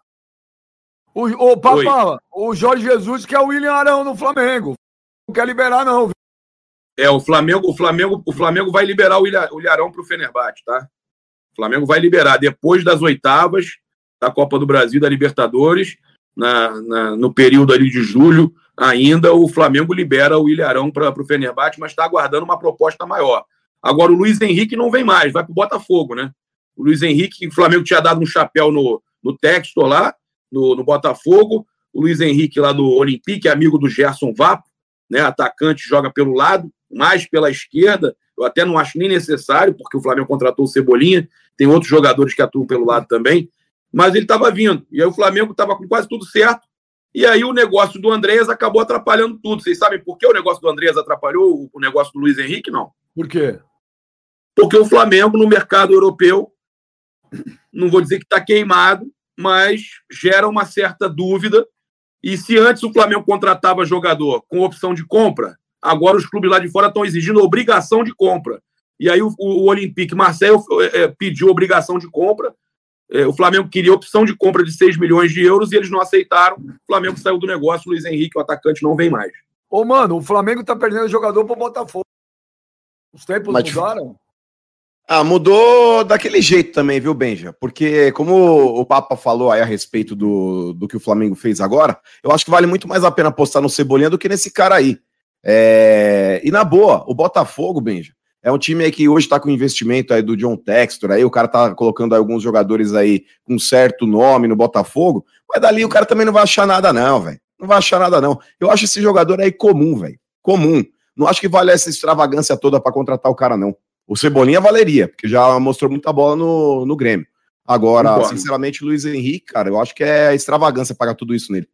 O, o Papa, o Jorge Jesus quer o William Arão no Flamengo. Não quer liberar, não. É, o Flamengo, o Flamengo, o Flamengo vai liberar o Ilharão para o Fenerbahçe, tá? O Flamengo vai liberar depois das oitavas da Copa do Brasil, da Libertadores, na, na no período ali de julho, ainda o Flamengo libera o Ilharão para o Fenerbahçe, mas está aguardando uma proposta maior. Agora o Luiz Henrique não vem mais, vai para o Botafogo, né? o Luiz Henrique, o Flamengo tinha dado um chapéu no, no Textor lá, no, no Botafogo, o Luiz Henrique lá do Olympique, amigo do Gerson Vapo, né, atacante, joga pelo lado, mais pela esquerda, Eu até não acho nem necessário, porque o Flamengo contratou o Cebolinha, tem outros jogadores que atuam pelo lado também, mas ele estava vindo. E aí o Flamengo estava com quase tudo certo. E aí o negócio do Andreas acabou atrapalhando tudo. Vocês sabem por que o negócio do Andreas atrapalhou o negócio do Luiz Henrique? Não. Por quê? Porque o Flamengo, no mercado europeu, não vou dizer que está queimado, mas gera uma certa dúvida. E se antes o Flamengo contratava jogador com opção de compra, agora os clubes lá de fora estão exigindo obrigação de compra. E aí o, o Olympique Marseille é, pediu obrigação de compra. É, o Flamengo queria opção de compra de 6 milhões de euros e eles não aceitaram. O Flamengo saiu do negócio, o Luiz Henrique, o atacante, não vem mais. Ô, mano, o Flamengo tá perdendo jogador pro Botafogo. Os tempos Mas- mudaram? Ah, mudou daquele jeito também, viu, Benja? Porque, como o Papa falou aí a respeito do, do que o Flamengo fez agora, eu acho que vale muito mais a pena apostar no Cebolinha do que nesse cara aí. É, E na boa, o Botafogo, Benja, é um time aí que hoje tá com investimento aí do John Textor, aí o cara tá colocando aí alguns jogadores aí com certo nome no Botafogo, mas dali o cara também não vai achar nada não, velho. Não vai achar nada não. Eu acho esse jogador aí comum, velho. Comum. Não acho que vale essa extravagância toda pra contratar o cara, não. O Cebolinha valeria, porque já mostrou muita bola no, no Grêmio. Agora, Concordo. sinceramente, o Luiz Henrique, cara, eu acho que é extravagância pagar tudo isso nele.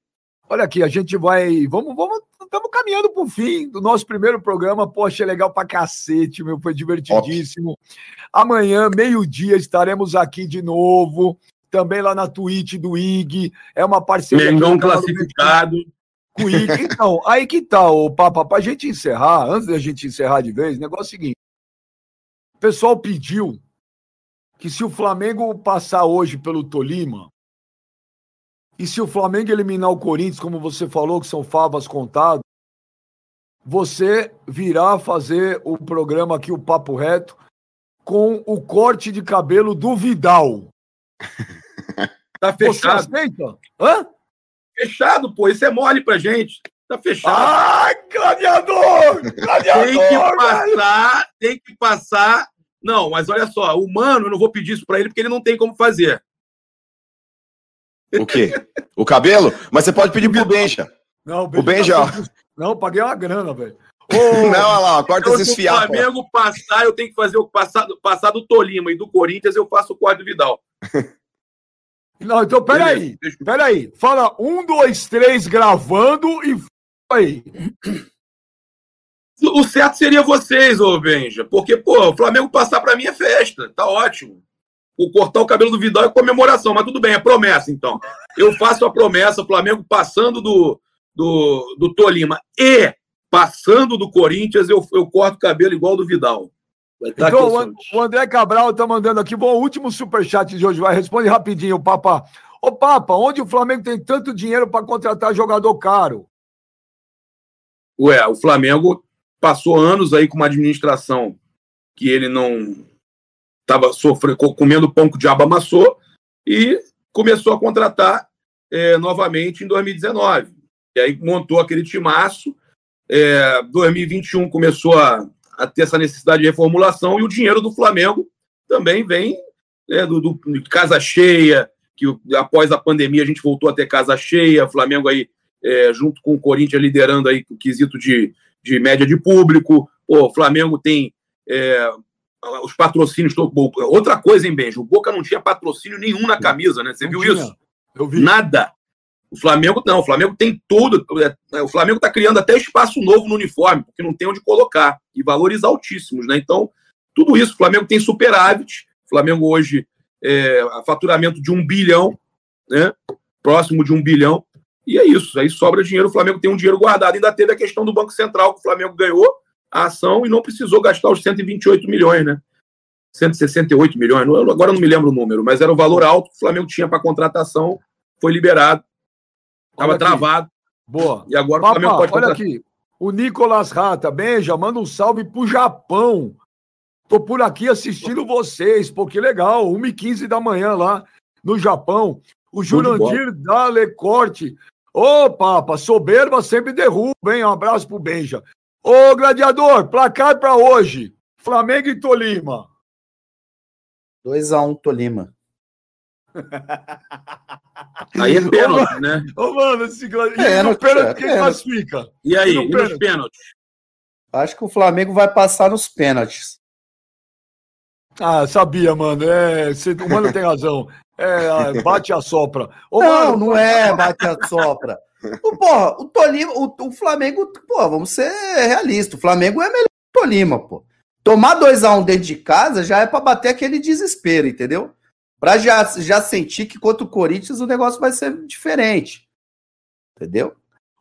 Olha aqui, a gente vai. Vamos, vamos. Estamos caminhando para o fim do nosso primeiro programa. Poxa, é legal pra cacete, meu. Foi divertidíssimo. Amanhã, meio-dia, estaremos aqui de novo. Também lá na Twitch do IG. É uma parceria. Mengão classificado. com o IG. Então, aí que tá, o Papa, pra gente encerrar, antes da gente encerrar de vez, o negócio é o seguinte. O pessoal pediu que se o Flamengo passar hoje pelo Tolima, e se o Flamengo eliminar o Corinthians, como você falou, que são favas contadas, você virá fazer o programa aqui, o Papo Reto, com o corte de cabelo do Vidal. <laughs> Tá Você fechado. aceita? Hã? Fechado, pô. Isso é mole pra gente. Tá fechado. Ai, gladiador! Gladiador! tem que velho! passar, tem que passar. Não, mas olha só, o mano, eu não vou pedir isso pra ele porque ele não tem como fazer. O quê? o cabelo? Mas você pode pedir pro Benja. Não, O Benja, ó. Não, paguei uma grana, velho. <laughs> Não, olha lá, corta Então, esses se o. Flamengo passar, eu tenho que fazer o passar, passar do Tolima e do Corinthians, eu faço o corte do Vidal. <laughs> Não, então peraí, peraí. Fala um, dois, três, gravando e aí. O certo seria vocês, ô Benja, porque, pô, o Flamengo passar pra mim é festa, tá ótimo. O cortar o cabelo do Vidal é comemoração, mas tudo bem, é promessa, então. Eu faço a promessa, o Flamengo passando do, do, do Tolima e passando do Corinthians, eu, eu corto o cabelo igual do Vidal. Tá Então, o André Cabral tá mandando aqui. Bom, o último superchat de hoje vai. Responde rapidinho, Papa. Ô, Papa, onde o Flamengo tem tanto dinheiro para contratar jogador caro? Ué, o Flamengo passou anos aí com uma administração que ele não estava sofrendo, comendo pão que o diabo amassou e começou a contratar é, novamente em 2019. E aí montou aquele timaço. É, 2021 começou a, a ter essa necessidade de reformulação e o dinheiro do Flamengo também vem né, do, do- casa cheia, que após a pandemia a gente voltou a ter casa cheia, o Flamengo aí é, junto com o Corinthians liderando aí o quesito de, de média de público. O Flamengo tem é, os patrocínios. Outra coisa, hein, Benjo? O Boca não tinha patrocínio nenhum na camisa, né? Você Não viu tinha. isso? Eu vi. Nada. O Flamengo não, o Flamengo tem tudo. É, O Flamengo está criando até espaço novo no uniforme, porque não tem onde colocar. E valores altíssimos, né? Então, tudo isso. O Flamengo tem superávit. O Flamengo hoje é faturamento de um bilhão, né? Próximo de um bilhão. E é isso. Aí sobra dinheiro. O Flamengo tem um dinheiro guardado. Ainda teve a questão do Banco Central, que o Flamengo ganhou a ação e não precisou gastar os 128 milhões, né? 168 milhões, agora eu não me lembro o número, mas era o valor alto que o Flamengo tinha para contratação, foi liberado, estava Olha travado, Boa. e agora o Papa, Flamengo pode olha contratar. aqui. O Nicolas Rata, Benja, manda um salve pro Japão. Tô por aqui assistindo vocês, pô, que legal. 1h15 da manhã lá no Japão. O. Jurandir Dalecorte. Ô, Papa, soberba sempre derruba, hein? Um abraço pro Benja. Ô, gladiador, placar pra hoje. Flamengo e Tolima. 2x1 Tolima. <laughs> Aí é pênalti, né? Ô, mano, esse gladiador. É, no não- pênalti é, quem é. classifica? E aí, E nos pênaltis? Acho que o Flamengo vai passar nos pênaltis. Ah, sabia, mano. É, cê, o mano tem razão. É, <laughs> bate a sopra. Ô, não, mano, não é bate a sopra. <laughs> o, porra, o Tolima, o, o Flamengo, pô, vamos ser realistas. O Flamengo é melhor que o Tolima, pô. Tomar 2x1 um dentro de casa já é para bater aquele desespero, entendeu? Para já, já sentir que contra o Corinthians o negócio vai ser diferente. Entendeu?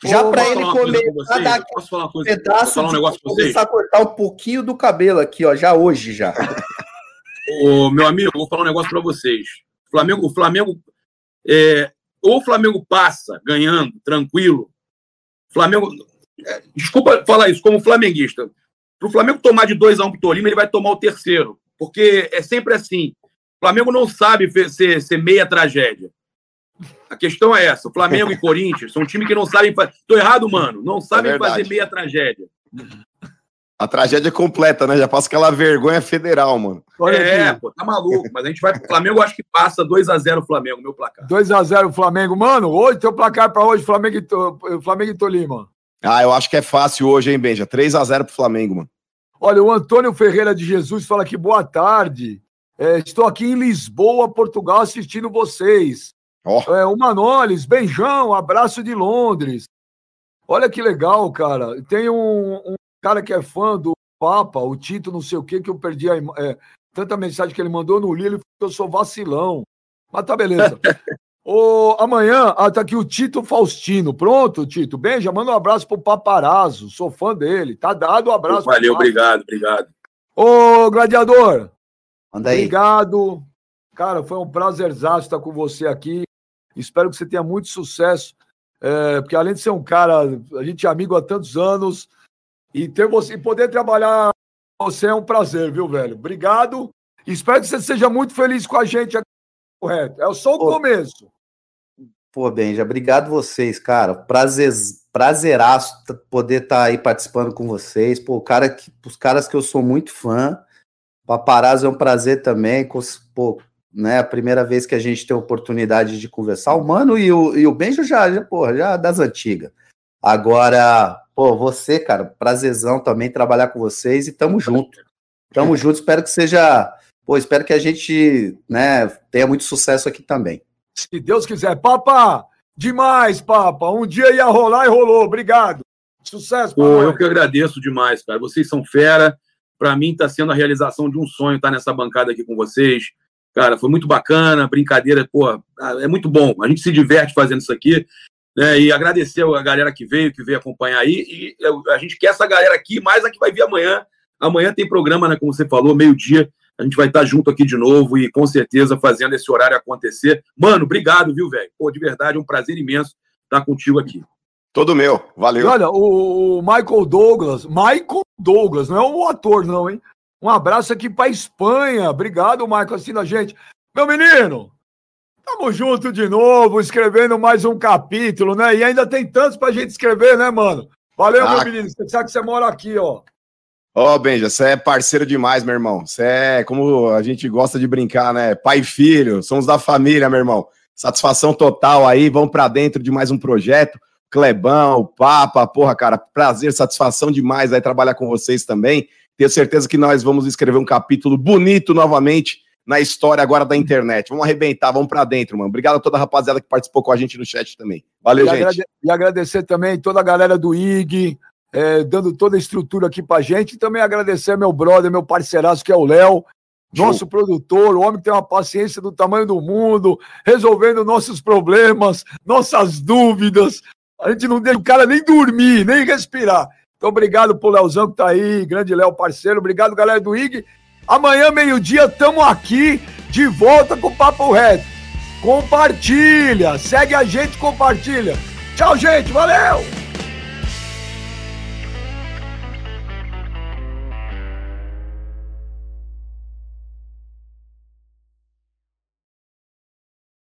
Já para ele começar a dar Posso falar uma coisa? pedaço falar um negócio de começar a cortar um pouquinho do cabelo aqui, ó, já hoje já. Ô, meu amigo, vou falar um negócio para vocês. Flamengo, o Flamengo é, ou o Flamengo passa ganhando, tranquilo. Flamengo, é, desculpa falar isso como flamenguista. Para o Flamengo tomar de 2 a 1 um para o Tolima, ele vai tomar o terceiro, porque é sempre assim. O Flamengo não sabe ser, ser meia tragédia. A questão é essa: o Flamengo e <laughs> Corinthians são um time que não sabem fazer. Tô errado, mano. Não sabem é fazer meia tragédia. A tragédia é completa, né? Já passa aquela vergonha federal, mano. Olha é, aqui. pô, tá maluco. Mas a gente vai pro Flamengo, acho que passa 2x0 Flamengo, meu placar. 2x0 Flamengo. Mano, hoje, teu placar pra hoje, Flamengo e. Flamengo e Tolima. Ah, eu acho que é fácil hoje, hein, Benja? 3x0 pro Flamengo, mano. Olha, o Antônio Ferreira de Jesus fala aqui, boa tarde. É, estou aqui em Lisboa, Portugal, assistindo vocês. Oh. É, o Manoles, beijão, abraço de Londres. Olha que legal, cara. Tem um, um cara que é fã do Papa, o Tito, não sei o que, que eu perdi a, é, tanta mensagem que ele mandou no Lili, eu sou vacilão. Mas tá beleza. <laughs> Ô, amanhã, ah, tá aqui o Tito Faustino. Pronto, Tito. Beija, manda um abraço pro Paparazzo. Sou fã dele. Tá dado o um abraço. Valeu, obrigado, obrigado. Ô, Gladiador. Manda aí. Obrigado. Cara, foi um prazerzaço estar com você aqui. Espero que você tenha muito sucesso, é, porque além de ser um cara, a gente é amigo há tantos anos, e ter você, poder trabalhar com você é um prazer, viu, velho? Obrigado. Espero que você seja muito feliz com a gente aqui. Correto. É só o Pô. começo. Pô, Benja, obrigado vocês, cara. Prazer, prazeraço poder estar tá aí participando com vocês. Pô, cara que, os caras que eu sou muito fã. Paparazzo é um prazer também. Pô, né? A primeira vez que a gente tem a oportunidade de conversar, o Mano e o, e o Benjo já, já, porra, já das antigas. Agora, pô, você, cara, prazerzão também trabalhar com vocês e tamo junto. Tamo junto, espero que seja, pô, espero que a gente, né, tenha muito sucesso aqui também. Se Deus quiser. Papa, demais, Papa. Um dia ia rolar e rolou. Obrigado. Sucesso, Pô, Eu que agradeço demais, cara. Vocês são fera. Para mim está sendo a realização de um sonho estar nessa bancada aqui com vocês. Cara, foi muito bacana, brincadeira, pô, é muito bom. A gente se diverte fazendo isso aqui. Né, e agradecer a galera que veio, que veio acompanhar aí. E a gente quer essa galera aqui, mais a que vai vir amanhã. Amanhã tem programa, né? Como você falou, meio-dia. A gente vai estar junto aqui de novo e com certeza fazendo esse horário acontecer. Mano, obrigado, viu, velho? Pô, de verdade, é um prazer imenso estar contigo aqui. Todo meu, valeu. E olha, o Michael Douglas, Michael Douglas, não é o ator, não, hein? Um abraço aqui para Espanha. Obrigado, Marco, assim da gente. Meu menino, tamo junto de novo, escrevendo mais um capítulo, né? E ainda tem tantos pra gente escrever, né, mano? Valeu, ah. meu menino. Você sabe que você mora aqui, ó. Ó, oh, Benja, você é parceiro demais, meu irmão. Você é, como a gente gosta de brincar, né? Pai e filho, somos da família, meu irmão. Satisfação total aí, vamos para dentro de mais um projeto. Clebão, Papa, porra, cara, prazer, satisfação demais aí trabalhar com vocês também. Tenho certeza que nós vamos escrever um capítulo bonito novamente na história agora da internet. Vamos arrebentar, vamos para dentro, mano. Obrigado a toda a rapaziada que participou com a gente no chat também. Valeu, e gente. Agrade e agradecer também toda a galera do IG, é, dando toda a estrutura aqui pra gente. E também agradecer meu brother, meu parceiraço, que é o Léo, nosso produtor, o homem que tem uma paciência do tamanho do mundo, resolvendo nossos problemas, nossas dúvidas. A gente não deixa o cara nem dormir, nem respirar. Então, obrigado pro Leozão que tá aí, grande Léo, parceiro. Obrigado, galera do IG. Amanhã, meio-dia, estamos aqui de volta com o Papo Reto. Compartilha, segue a gente, compartilha. Tchau, gente, valeu!